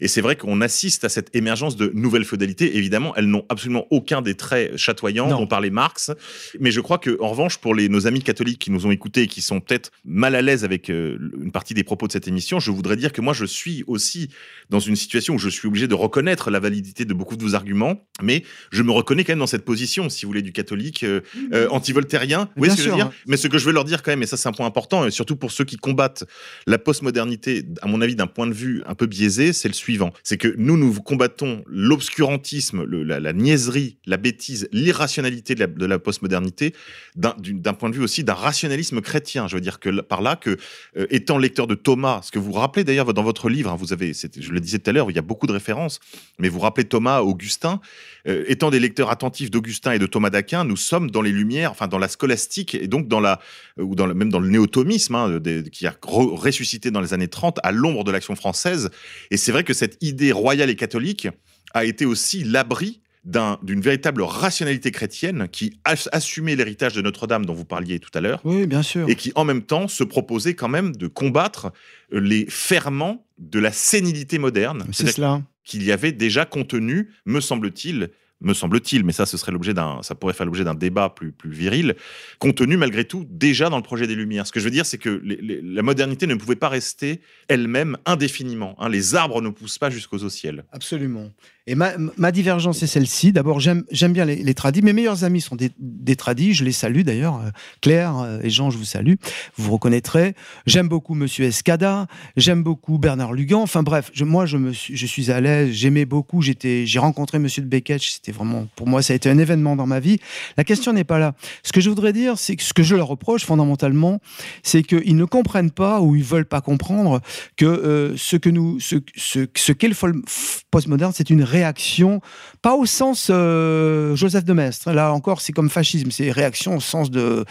Et c'est vrai qu'on assiste à cette émergence de nouvelles féodalités. Évidemment, elles n'ont absolument aucun des traits chatoyants Non. dont parlait Marx. Mais je crois que, en revanche, pour les, nos amis catholiques qui nous ont écoutés et qui sont peut-être mal à l'aise avec euh, une partie des propos de cette émission, je voudrais dire que moi, je suis aussi dans une situation où je suis obligé de reconnaître la validité de beaucoup de vos arguments, mais je me reconnais quand même dans cette position, si vous voulez, du catholique euh, euh, anti-voltairien. Vous voyez ce que je veux sûr. dire Mais ce que je veux leur dire quand même, et ça c'est un point important, et surtout pour ceux qui combattent la postmodernité, à mon avis, d'un point de vue un peu biaisé, c'est le suivant. C'est que nous, nous combattons l'obscurantisme, la, la niaiserie, la bêtise, l'irrationalité de la, de la postmodernité, d'un point de vue aussi d'un rationalisme chrétien. Je veux dire que par là, que euh, étant lecteur de Thomas, ce que vous rappelez d'ailleurs dans votre livre, hein, vous avez, je le disais tout à l'heure, il y a beaucoup de références, mais vous rappelez Thomas, Augustin, euh, étant des lecteurs attentifs d'Augustin et de Thomas, Thomas d'Aquin, nous sommes dans les Lumières, enfin dans la scolastique et donc dans la ou dans même dans le néotomisme hein, des- qui a re- ressuscité dans les années 30 à l'ombre de l'action française. Et c'est vrai que cette idée royale et catholique a été aussi l'abri d'un- d'une véritable rationalité chrétienne qui as- assumait l'héritage de Notre-Dame dont vous parliez tout à l'heure Oui, bien sûr. et qui en même temps se proposait quand même de combattre les ferments de la sénilité moderne. C'est cela. qu'il y avait déjà contenu, me semble-t-il, me semble-t-il, mais ça, ce serait l'objet d'un, ça pourrait faire l'objet d'un débat plus, plus viril, contenu malgré tout déjà dans le projet des Lumières. Ce que je veux dire, c'est que la modernité ne pouvait pas rester elle-même indéfiniment. hein. Les arbres ne poussent pas jusqu'aux au ciel. Absolument. Et ma, divergence est celle-ci. D'abord, j'aime bien les, les tradis. Mes meilleurs amis sont des, des tradis. Je les salue d'ailleurs. Euh, Claire euh, et Jean, je vous salue. Vous reconnaîtrez. J'aime beaucoup Monsieur Escada. J'aime beaucoup Bernard Lugan. Enfin bref, moi, je, suis, à l'aise. J'aimais beaucoup. J'ai rencontré Monsieur de Beckett. C'était vraiment, pour moi, ça a été un événement dans ma vie. La question n'est pas là. Ce que je voudrais dire, c'est que ce que je leur reproche fondamentalement, c'est qu'ils ne comprennent pas ou ils veulent pas comprendre que euh, ce ce, qu'est le postmoderne, c'est une réaction, pas au sens euh, Joseph de Maistre. Là encore, c'est comme fascisme, c'est réaction au sens de,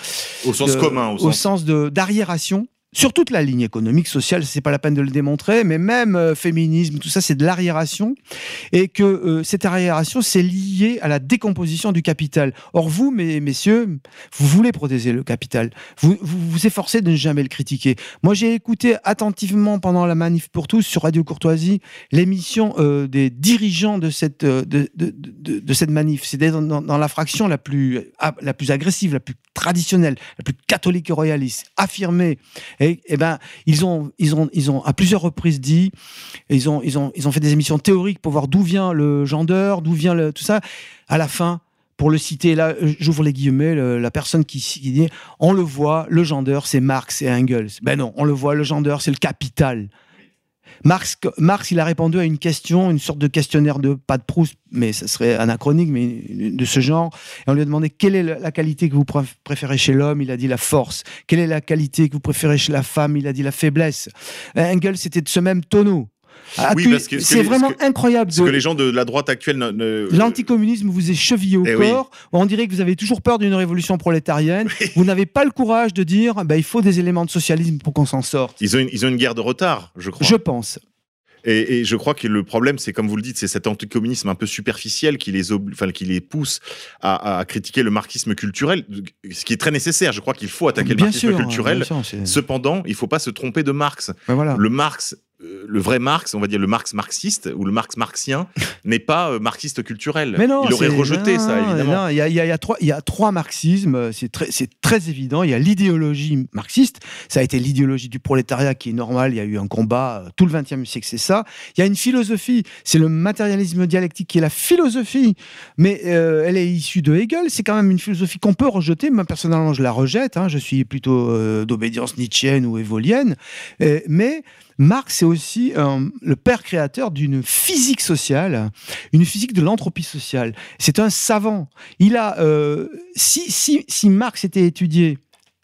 Au sens de- commun, au au sens. sens de d'arriération. Sur toute la ligne économique, sociale, c'est pas la peine de le démontrer, mais même euh, féminisme, tout ça, c'est de l'arriération, et que euh, cette arriération, c'est lié à la décomposition du capital. Or, vous, mes, messieurs, vous voulez protéger le capital. Vous, vous efforcez de ne jamais le critiquer. Moi, j'ai écouté attentivement pendant la manif pour tous sur Radio Courtoisie l'émission euh, des dirigeants de cette, de, de, cette manif. C'était dans, dans, la fraction la plus, la plus agressive, la plus traditionnelle, la plus catholique et royaliste, affirmée. Et, et ben, ils ont, ils ont, ils ont à plusieurs reprises dit, ils ont, ils ont, ils ont fait des émissions théoriques pour voir d'où vient le genreur, d'où vient tout ça. À la fin, pour le citer, là, j'ouvre les guillemets, le- la personne qui, dit, on le voit, le genreur, c'est Marx et Engels. Ben non, on le voit, le genreur, c'est le capital. Marx, Marx, il a répondu à une question, une sorte de questionnaire de pas de Proust, mais ce serait anachronique, mais de ce genre. Et on lui a demandé quelle est la qualité que vous préf- préférez chez l'homme? Il a dit la force. Quelle est la qualité que vous préférez chez la femme? Il a dit la faiblesse. Engels, c'était de ce même tonneau. Ah, Oui, parce que- ce que c'est vraiment que- incroyable. Ce de- que les gens de la droite actuelle ne- ne- L'anticommunisme vous est chevillé au Eh oui. corps. On dirait que vous avez toujours peur d'une révolution prolétarienne. Vous n'avez pas le courage de dire bah, il faut des éléments de socialisme pour qu'on s'en sorte. Ils ont, une, ils ont une guerre de retard, je crois. Je pense. Et, et je crois que le problème, c'est comme vous le dites, c'est cet anticommunisme un peu superficiel qui les, obli- enfin, qui les pousse à, à critiquer le marxisme culturel, ce qui est très nécessaire. Je crois qu'il faut attaquer le marxisme sûr, culturel. sûr, Cependant, il faut pas se tromper de Marx. Ben voilà. Le Marx, le vrai Marx, on va dire le Marx marxiste ou le Marx marxien, *laughs* n'est pas euh, marxiste culturel. Mais non, il aurait rejeté non, ça, évidemment. Il y a, y y trois, il y a trois marxismes, euh, c'est très, évident. Il y a l'idéologie marxiste, ça a été l'idéologie du prolétariat qui est normale. Il y a eu un combat euh, tout le XXe siècle, c'est ça. Il y a une philosophie, c'est le matérialisme dialectique qui est la philosophie, mais euh, elle est issue de Hegel. C'est quand même une philosophie qu'on peut rejeter. Moi personnellement, je la rejette. hein. Je suis plutôt euh, d'obédience nietzschéenne ou évolienne, Euh, mais Marx, c'est aussi euh, le père créateur d'une physique sociale, une physique de l'entropie sociale. C'est un savant. Il a, euh, si, si, si Marx était étudié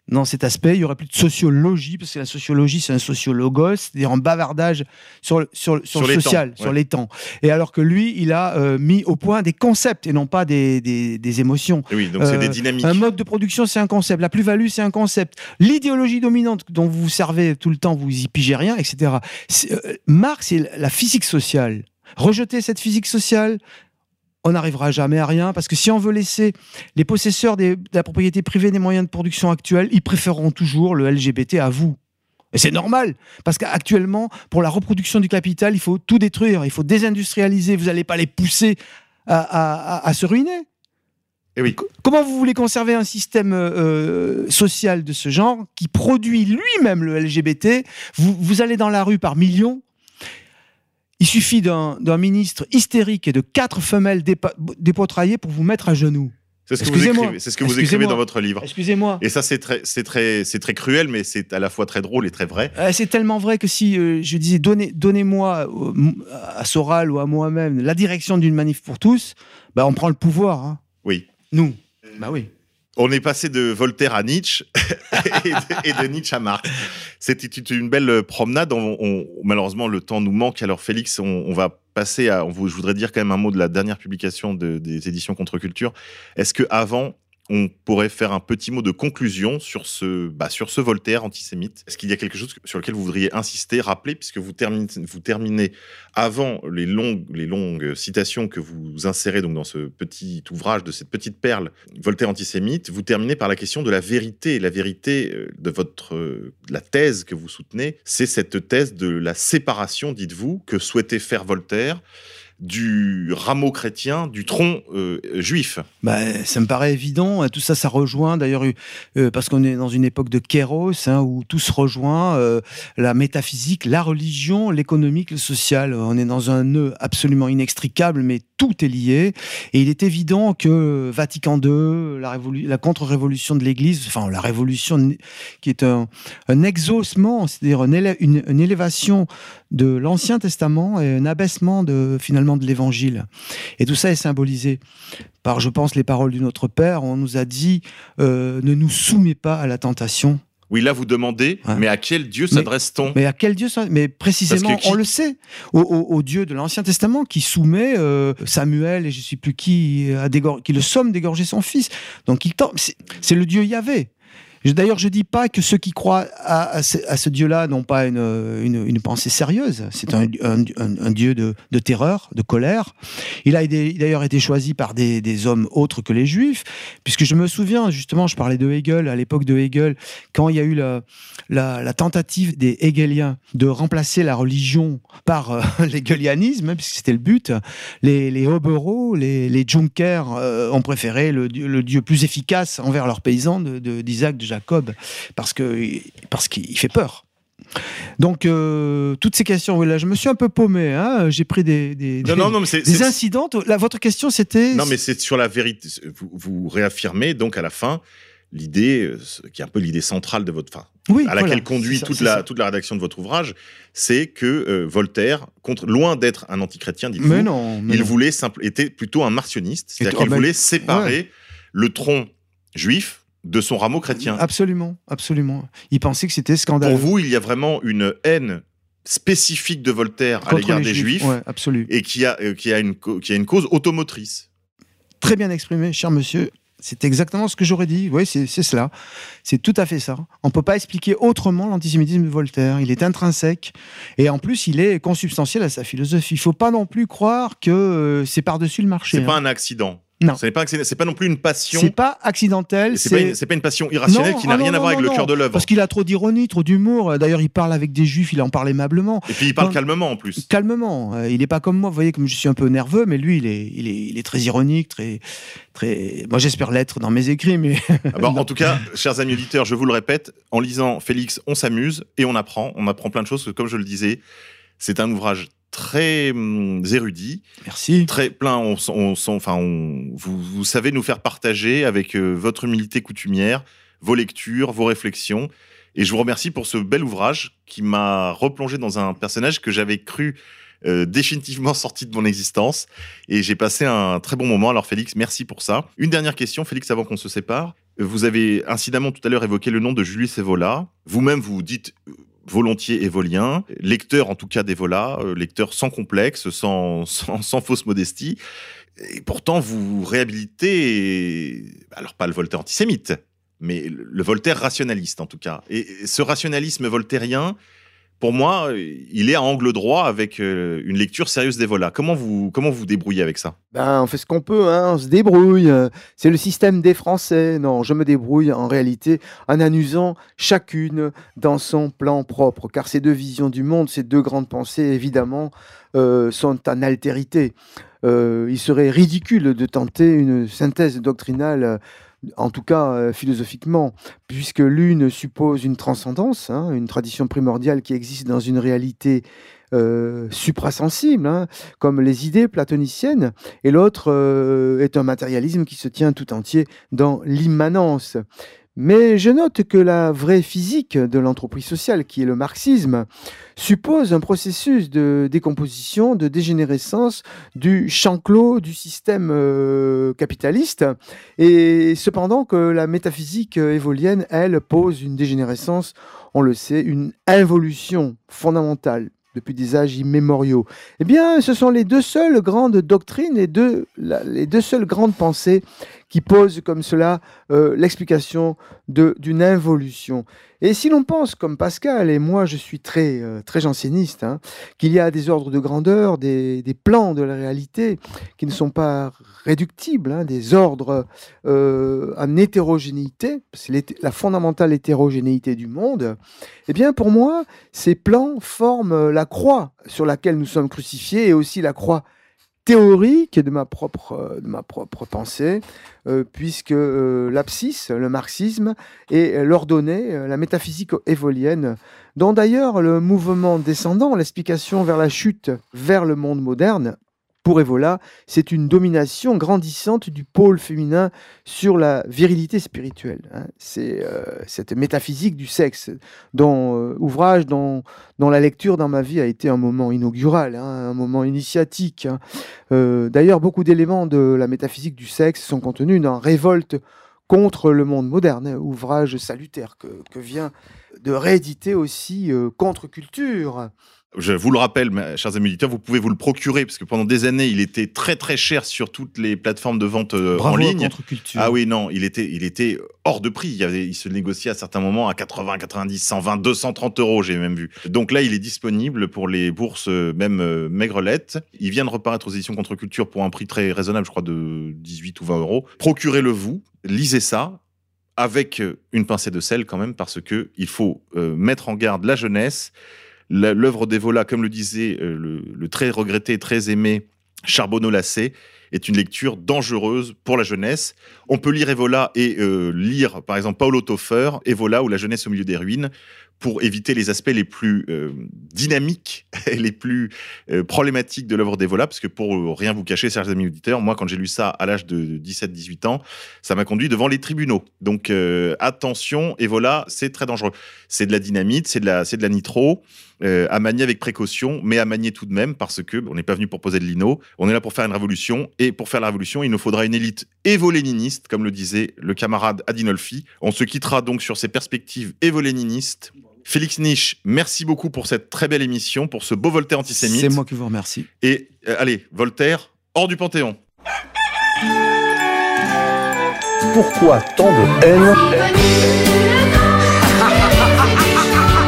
dans cet aspect, il y aurait plus de sociologie, parce que la sociologie, c'est un sociologos, c'est-à-dire un bavardage sur, le- sur, sur, Sur le les social, temps, sur les temps. Et alors que lui, il a euh, mis au point des concepts et non pas des, des, des émotions. Oui, donc c'est Euh, des dynamiques. Un mode de production, c'est un concept. La plus-value, c'est un concept. L'idéologie dominante dont vous vous servez tout le temps, vous y pigez rien, etc. Euh, Marx, c'est la physique sociale. Rejeter cette physique sociale, on n'arrivera jamais à rien parce que si on veut laisser les possesseurs des- de la propriété privée des moyens de production actuels, ils préféreront toujours le LGBT à vous. Et c'est normal, parce qu'actuellement, pour la reproduction du capital, il faut tout détruire, il faut désindustrialiser, vous n'allez pas les pousser à- à- à- à se ruiner. Et oui. Comment vous voulez conserver un système euh, social de ce genre qui produit lui-même le LGBT vous, vous allez dans la rue par millions. Il suffit d'un ministre hystérique et de quatre femelles dépotraillées pour vous mettre à genoux. C'est ce que vous Excusez-moi. écrivez, c'est ce que vous écrivez dans votre livre. Excusez-moi. Et ça, c'est très, c'est très, c'est très cruel, mais c'est à la fois très drôle et très vrai. Euh, c'est tellement vrai que si euh, je disais donnez, donnez-moi euh, à Soral ou à moi-même la direction d'une manif pour tous, bah, on prend le pouvoir. hein. Oui. Nous. Bah oui. On est passé de Voltaire à Nietzsche *laughs* et, de, et de Nietzsche à Marx. C'était une belle promenade. Malheureusement, le temps nous manque. Alors, Félix, on, on va passer à, je voudrais dire quand même un mot de la dernière publication de- des éditions Contre-Culture. Est-ce que avant on pourrait faire un petit mot de conclusion sur ce, bah, sur ce Voltaire antisémite. Est-ce qu'il y a quelque chose sur lequel vous voudriez insister, rappeler, puisque vous terminez, avant les longues, citations que vous insérez donc dans ce petit ouvrage, de cette petite perle Voltaire antisémite, vous terminez par la question de la vérité. La vérité euh, de votre, euh, la thèse que vous soutenez, c'est cette thèse de la séparation, dites-vous, que souhaitait faire Voltaire du rameau chrétien, du tronc euh, juif. Bah, ça me paraît évident. Tout ça, ça rejoint d'ailleurs euh, parce qu'on est dans une époque de kéros hein, où tout se rejoint euh, la métaphysique, la religion, l'économique, le social. On est dans un nœud absolument inextricable, mais tout est lié. Et il est évident que Vatican II, la, la contre-révolution de l'Église, enfin la révolution qui est un, un exaucement, c'est-à-dire une- une élévation de l'Ancien Testament et un abaissement de finalement de l'Évangile. Et tout ça est symbolisé par, je pense, les paroles du Notre Père. On nous a dit euh, ne nous soumets pas à la tentation. Oui, là, vous demandez, Ouais. mais à quel Dieu s'adresse-t-on? Mais à quel Dieu Mais précisément, qui- on le sait, au, au- au Dieu de l'Ancien Testament qui soumet euh, Samuel et je ne sais plus qui, à dégor- qui le somme d'égorger son fils. Donc il tente- c'est c'est le Dieu Yahvé. D'ailleurs, je dis pas que ceux qui croient à, ce, Dieu-là n'ont pas une, une, pensée sérieuse. C'est un, un- Dieu de, de terreur, de colère. Il a d'ailleurs été choisi par des, hommes autres que les Juifs, puisque je me souviens, justement, je parlais de Hegel, à l'époque de Hegel, quand il y a eu la, tentative des hegeliens de remplacer la religion par euh, *laughs* l'hegelianisme, hein, puisque c'était le but, les, Hobereaux, les, Junkers euh, ont préféré le, dieu- plus efficace envers leurs paysans de- de- d'Isaac, de, Jacob, parce que parce qu'il fait peur. Donc, euh, toutes ces questions, là, je me suis un peu paumé. hein, J'ai pris des, des, Non, des- non, non, des incidents. Là, votre question, c'était. Non, mais c'est sur la vérité. Vous, vous réaffirmez donc à la fin l'idée euh, qui est un peu l'idée centrale de votre fin, oui, à laquelle voilà, conduit ça, toute la ça. toute la rédaction de votre ouvrage, c'est que euh, Voltaire, contre, loin d'être un antichrétien, dites-vous, Mais non, mais il voulait simple, était plutôt un martionniste, c'est-à-dire oh, qu'il ben, voulait séparer le tronc juif de son rameau chrétien. Absolument, absolument. Il pensait que c'était scandaleux. Pour vous, il y a vraiment une haine spécifique de Voltaire à l'égard des juifs, Ouais, absolu. et qui a, euh, qui, a une, co- qui a une cause automotrice. Très bien exprimé, cher monsieur. C'est exactement ce que j'aurais dit. Oui, c'est cela. C'est tout à fait ça. On ne peut pas expliquer autrement l'antisémitisme de Voltaire. Il est intrinsèque. Et en plus, il est consubstantiel à sa philosophie. Il ne faut pas non plus croire que euh, c'est par-dessus le marché. C'est pas hein. un accident. Non. Ce n'est pas, non plus une passion. C'est pas accidentel. C'est pas, pas une passion irrationnelle Non, qui n'a ah non, rien à voir avec le cœur de l'œuvre. Parce qu'il a trop d'ironie, trop d'humour. D'ailleurs, il parle avec des juifs, il en parle aimablement. Et puis il parle calmement en plus. calmement. Euh, il n'est pas comme moi, vous voyez, comme je suis un peu nerveux, mais lui, il est, il est, il est très ironique, très, très. Moi, j'espère l'être dans mes écrits, mais Ah bah, *laughs* en tout cas, chers amis auditeurs, je vous le répète, en lisant Félix, on s'amuse et on apprend. On apprend plein de choses. Comme je le disais, c'est un ouvrage très hum, érudit, merci. très plein. On, sent- on sent- enfin, on- vous, vous savez nous faire partager avec euh, votre humilité coutumière vos lectures, vos réflexions. Et je vous remercie pour ce bel ouvrage qui m'a replongé dans un personnage que j'avais cru euh, définitivement *laughs* sorti de mon existence. Et j'ai passé un très bon moment. Alors Félix, merci pour ça. Une dernière question, Félix, avant qu'on se sépare. Vous avez incidemment tout à l'heure évoqué le nom de Julius Evola. Vous-même, vous dites volontiers évolien, lecteur en tout cas d'Evola, euh, lecteur sans complexe, sans, *laughs* sans, sans fausse modestie. Et pourtant, vous réhabilitez, alors pas le Voltaire antisémite, mais le le Voltaire rationaliste en tout cas. Et ce rationalisme voltairien, pour moi, il est à angle droit avec euh, une lecture sérieuse d'Evola. Comment vous comment vous débrouillez avec ça? Ben, on fait ce qu'on peut, hein, on se débrouille. C'est le système des Français. Non, je me débrouille en réalité en annusant chacune dans son plan propre, car ces deux visions du monde, ces deux grandes pensées, évidemment, euh, sont en altérité. Euh, il serait ridicule de tenter une synthèse doctrinale, en tout cas euh, philosophiquement, puisque l'une suppose une transcendance, hein, une tradition primordiale qui existe dans une réalité euh, suprasensible, hein, comme les idées platoniciennes, et l'autre euh, est un matérialisme qui se tient tout entier dans l'immanence. Mais je note que la vraie physique de l'entreprise sociale, qui est le marxisme, suppose un processus de décomposition, de dégénérescence du champ clos du système euh, capitaliste, et cependant que la métaphysique euh, évolienne, elle, pose une dégénérescence, on le sait, une involution fondamentale depuis des âges immémoriaux. Eh bien, ce sont les deux seules grandes doctrines, les deux, les deux seules grandes pensées qui posent comme cela euh, l'explication d'une involution. Et si l'on pense comme Pascal, et moi je suis très, euh, très janséniste, hein, qu'il y a des ordres de grandeur, des, des plans de la réalité qui ne sont pas réductibles, hein, des ordres euh, en hétérogénéité, c'est la fondamentale hétérogénéité du monde, eh bien pour moi, ces plans forment la croix sur laquelle nous sommes crucifiés et aussi la croix théorique de ma propre, euh, de ma propre pensée, euh, puisque euh, l'abscisse, le marxisme, et euh, l'ordonnée, la métaphysique évolienne, dont d'ailleurs le mouvement descendant, l'explication vers la chute, vers le monde moderne, pour Evola, c'est une domination grandissante du pôle féminin sur la virilité spirituelle. hein. C'est euh, cette métaphysique du sexe, dont euh, ouvrage dont, dont la lecture dans ma vie a été un moment inaugural, hein, un moment initiatique. hein. Euh, D'ailleurs, beaucoup d'éléments de la métaphysique du sexe sont contenus dans Révolte contre le monde moderne, ouvrage salutaire que, que vient de rééditer aussi euh, Contre-culture. Je vous le rappelle, mes chers amis auditeurs, vous pouvez vous le procurer parce que pendant des années, il était très très cher sur toutes les plateformes de vente euh, Bravo en ligne. Contre-Culture. Ah oui, non, il était, il était hors de prix. Il, y avait, il se négociait à certains moments à 80, 90, 120, 230 euros, j'ai même vu. Donc là, il est disponible pour les bourses, euh, même euh, maigrelettes. Il vient de reparaître aux éditions Contre-Culture pour un prix très raisonnable, je crois, de 18 ou 20 euros. Procurez-le vous, lisez ça avec euh, une pincée de sel quand même, parce que il faut euh, mettre en garde la jeunesse. L'œuvre d'Evola, comme le disait euh, le, très regretté, très aimé Charbonneau-Lassé, est une lecture dangereuse pour la jeunesse. On peut lire Evola et lire, par exemple, Paulo Toffer, Evola ou La jeunesse au milieu des ruines, pour éviter les aspects les plus euh, dynamiques *laughs* et les plus euh, problématiques de l'œuvre d'Evola, parce que pour rien vous cacher, chers amis auditeurs, moi, quand j'ai lu ça à l'âge de 17-18 ans, ça m'a conduit devant les tribunaux. Donc, euh, attention, Evola, c'est très dangereux. C'est de la dynamite, c'est de la, c'est de la nitro, euh, à manier avec précaution, mais à manier tout de même, parce que on n'est pas venu pour poser de lino, on est là pour faire une révolution, et pour faire la révolution, il nous faudra une élite évoléniniste, comme le disait le camarade Adinolfi. On se quittera donc sur ces perspectives évoléninistes. Félix Niche, merci beaucoup pour cette très belle émission, pour ce beau Voltaire antisémite. C'est moi qui vous remercie. Et euh, allez, Voltaire, hors du Panthéon. Pourquoi tant de haine?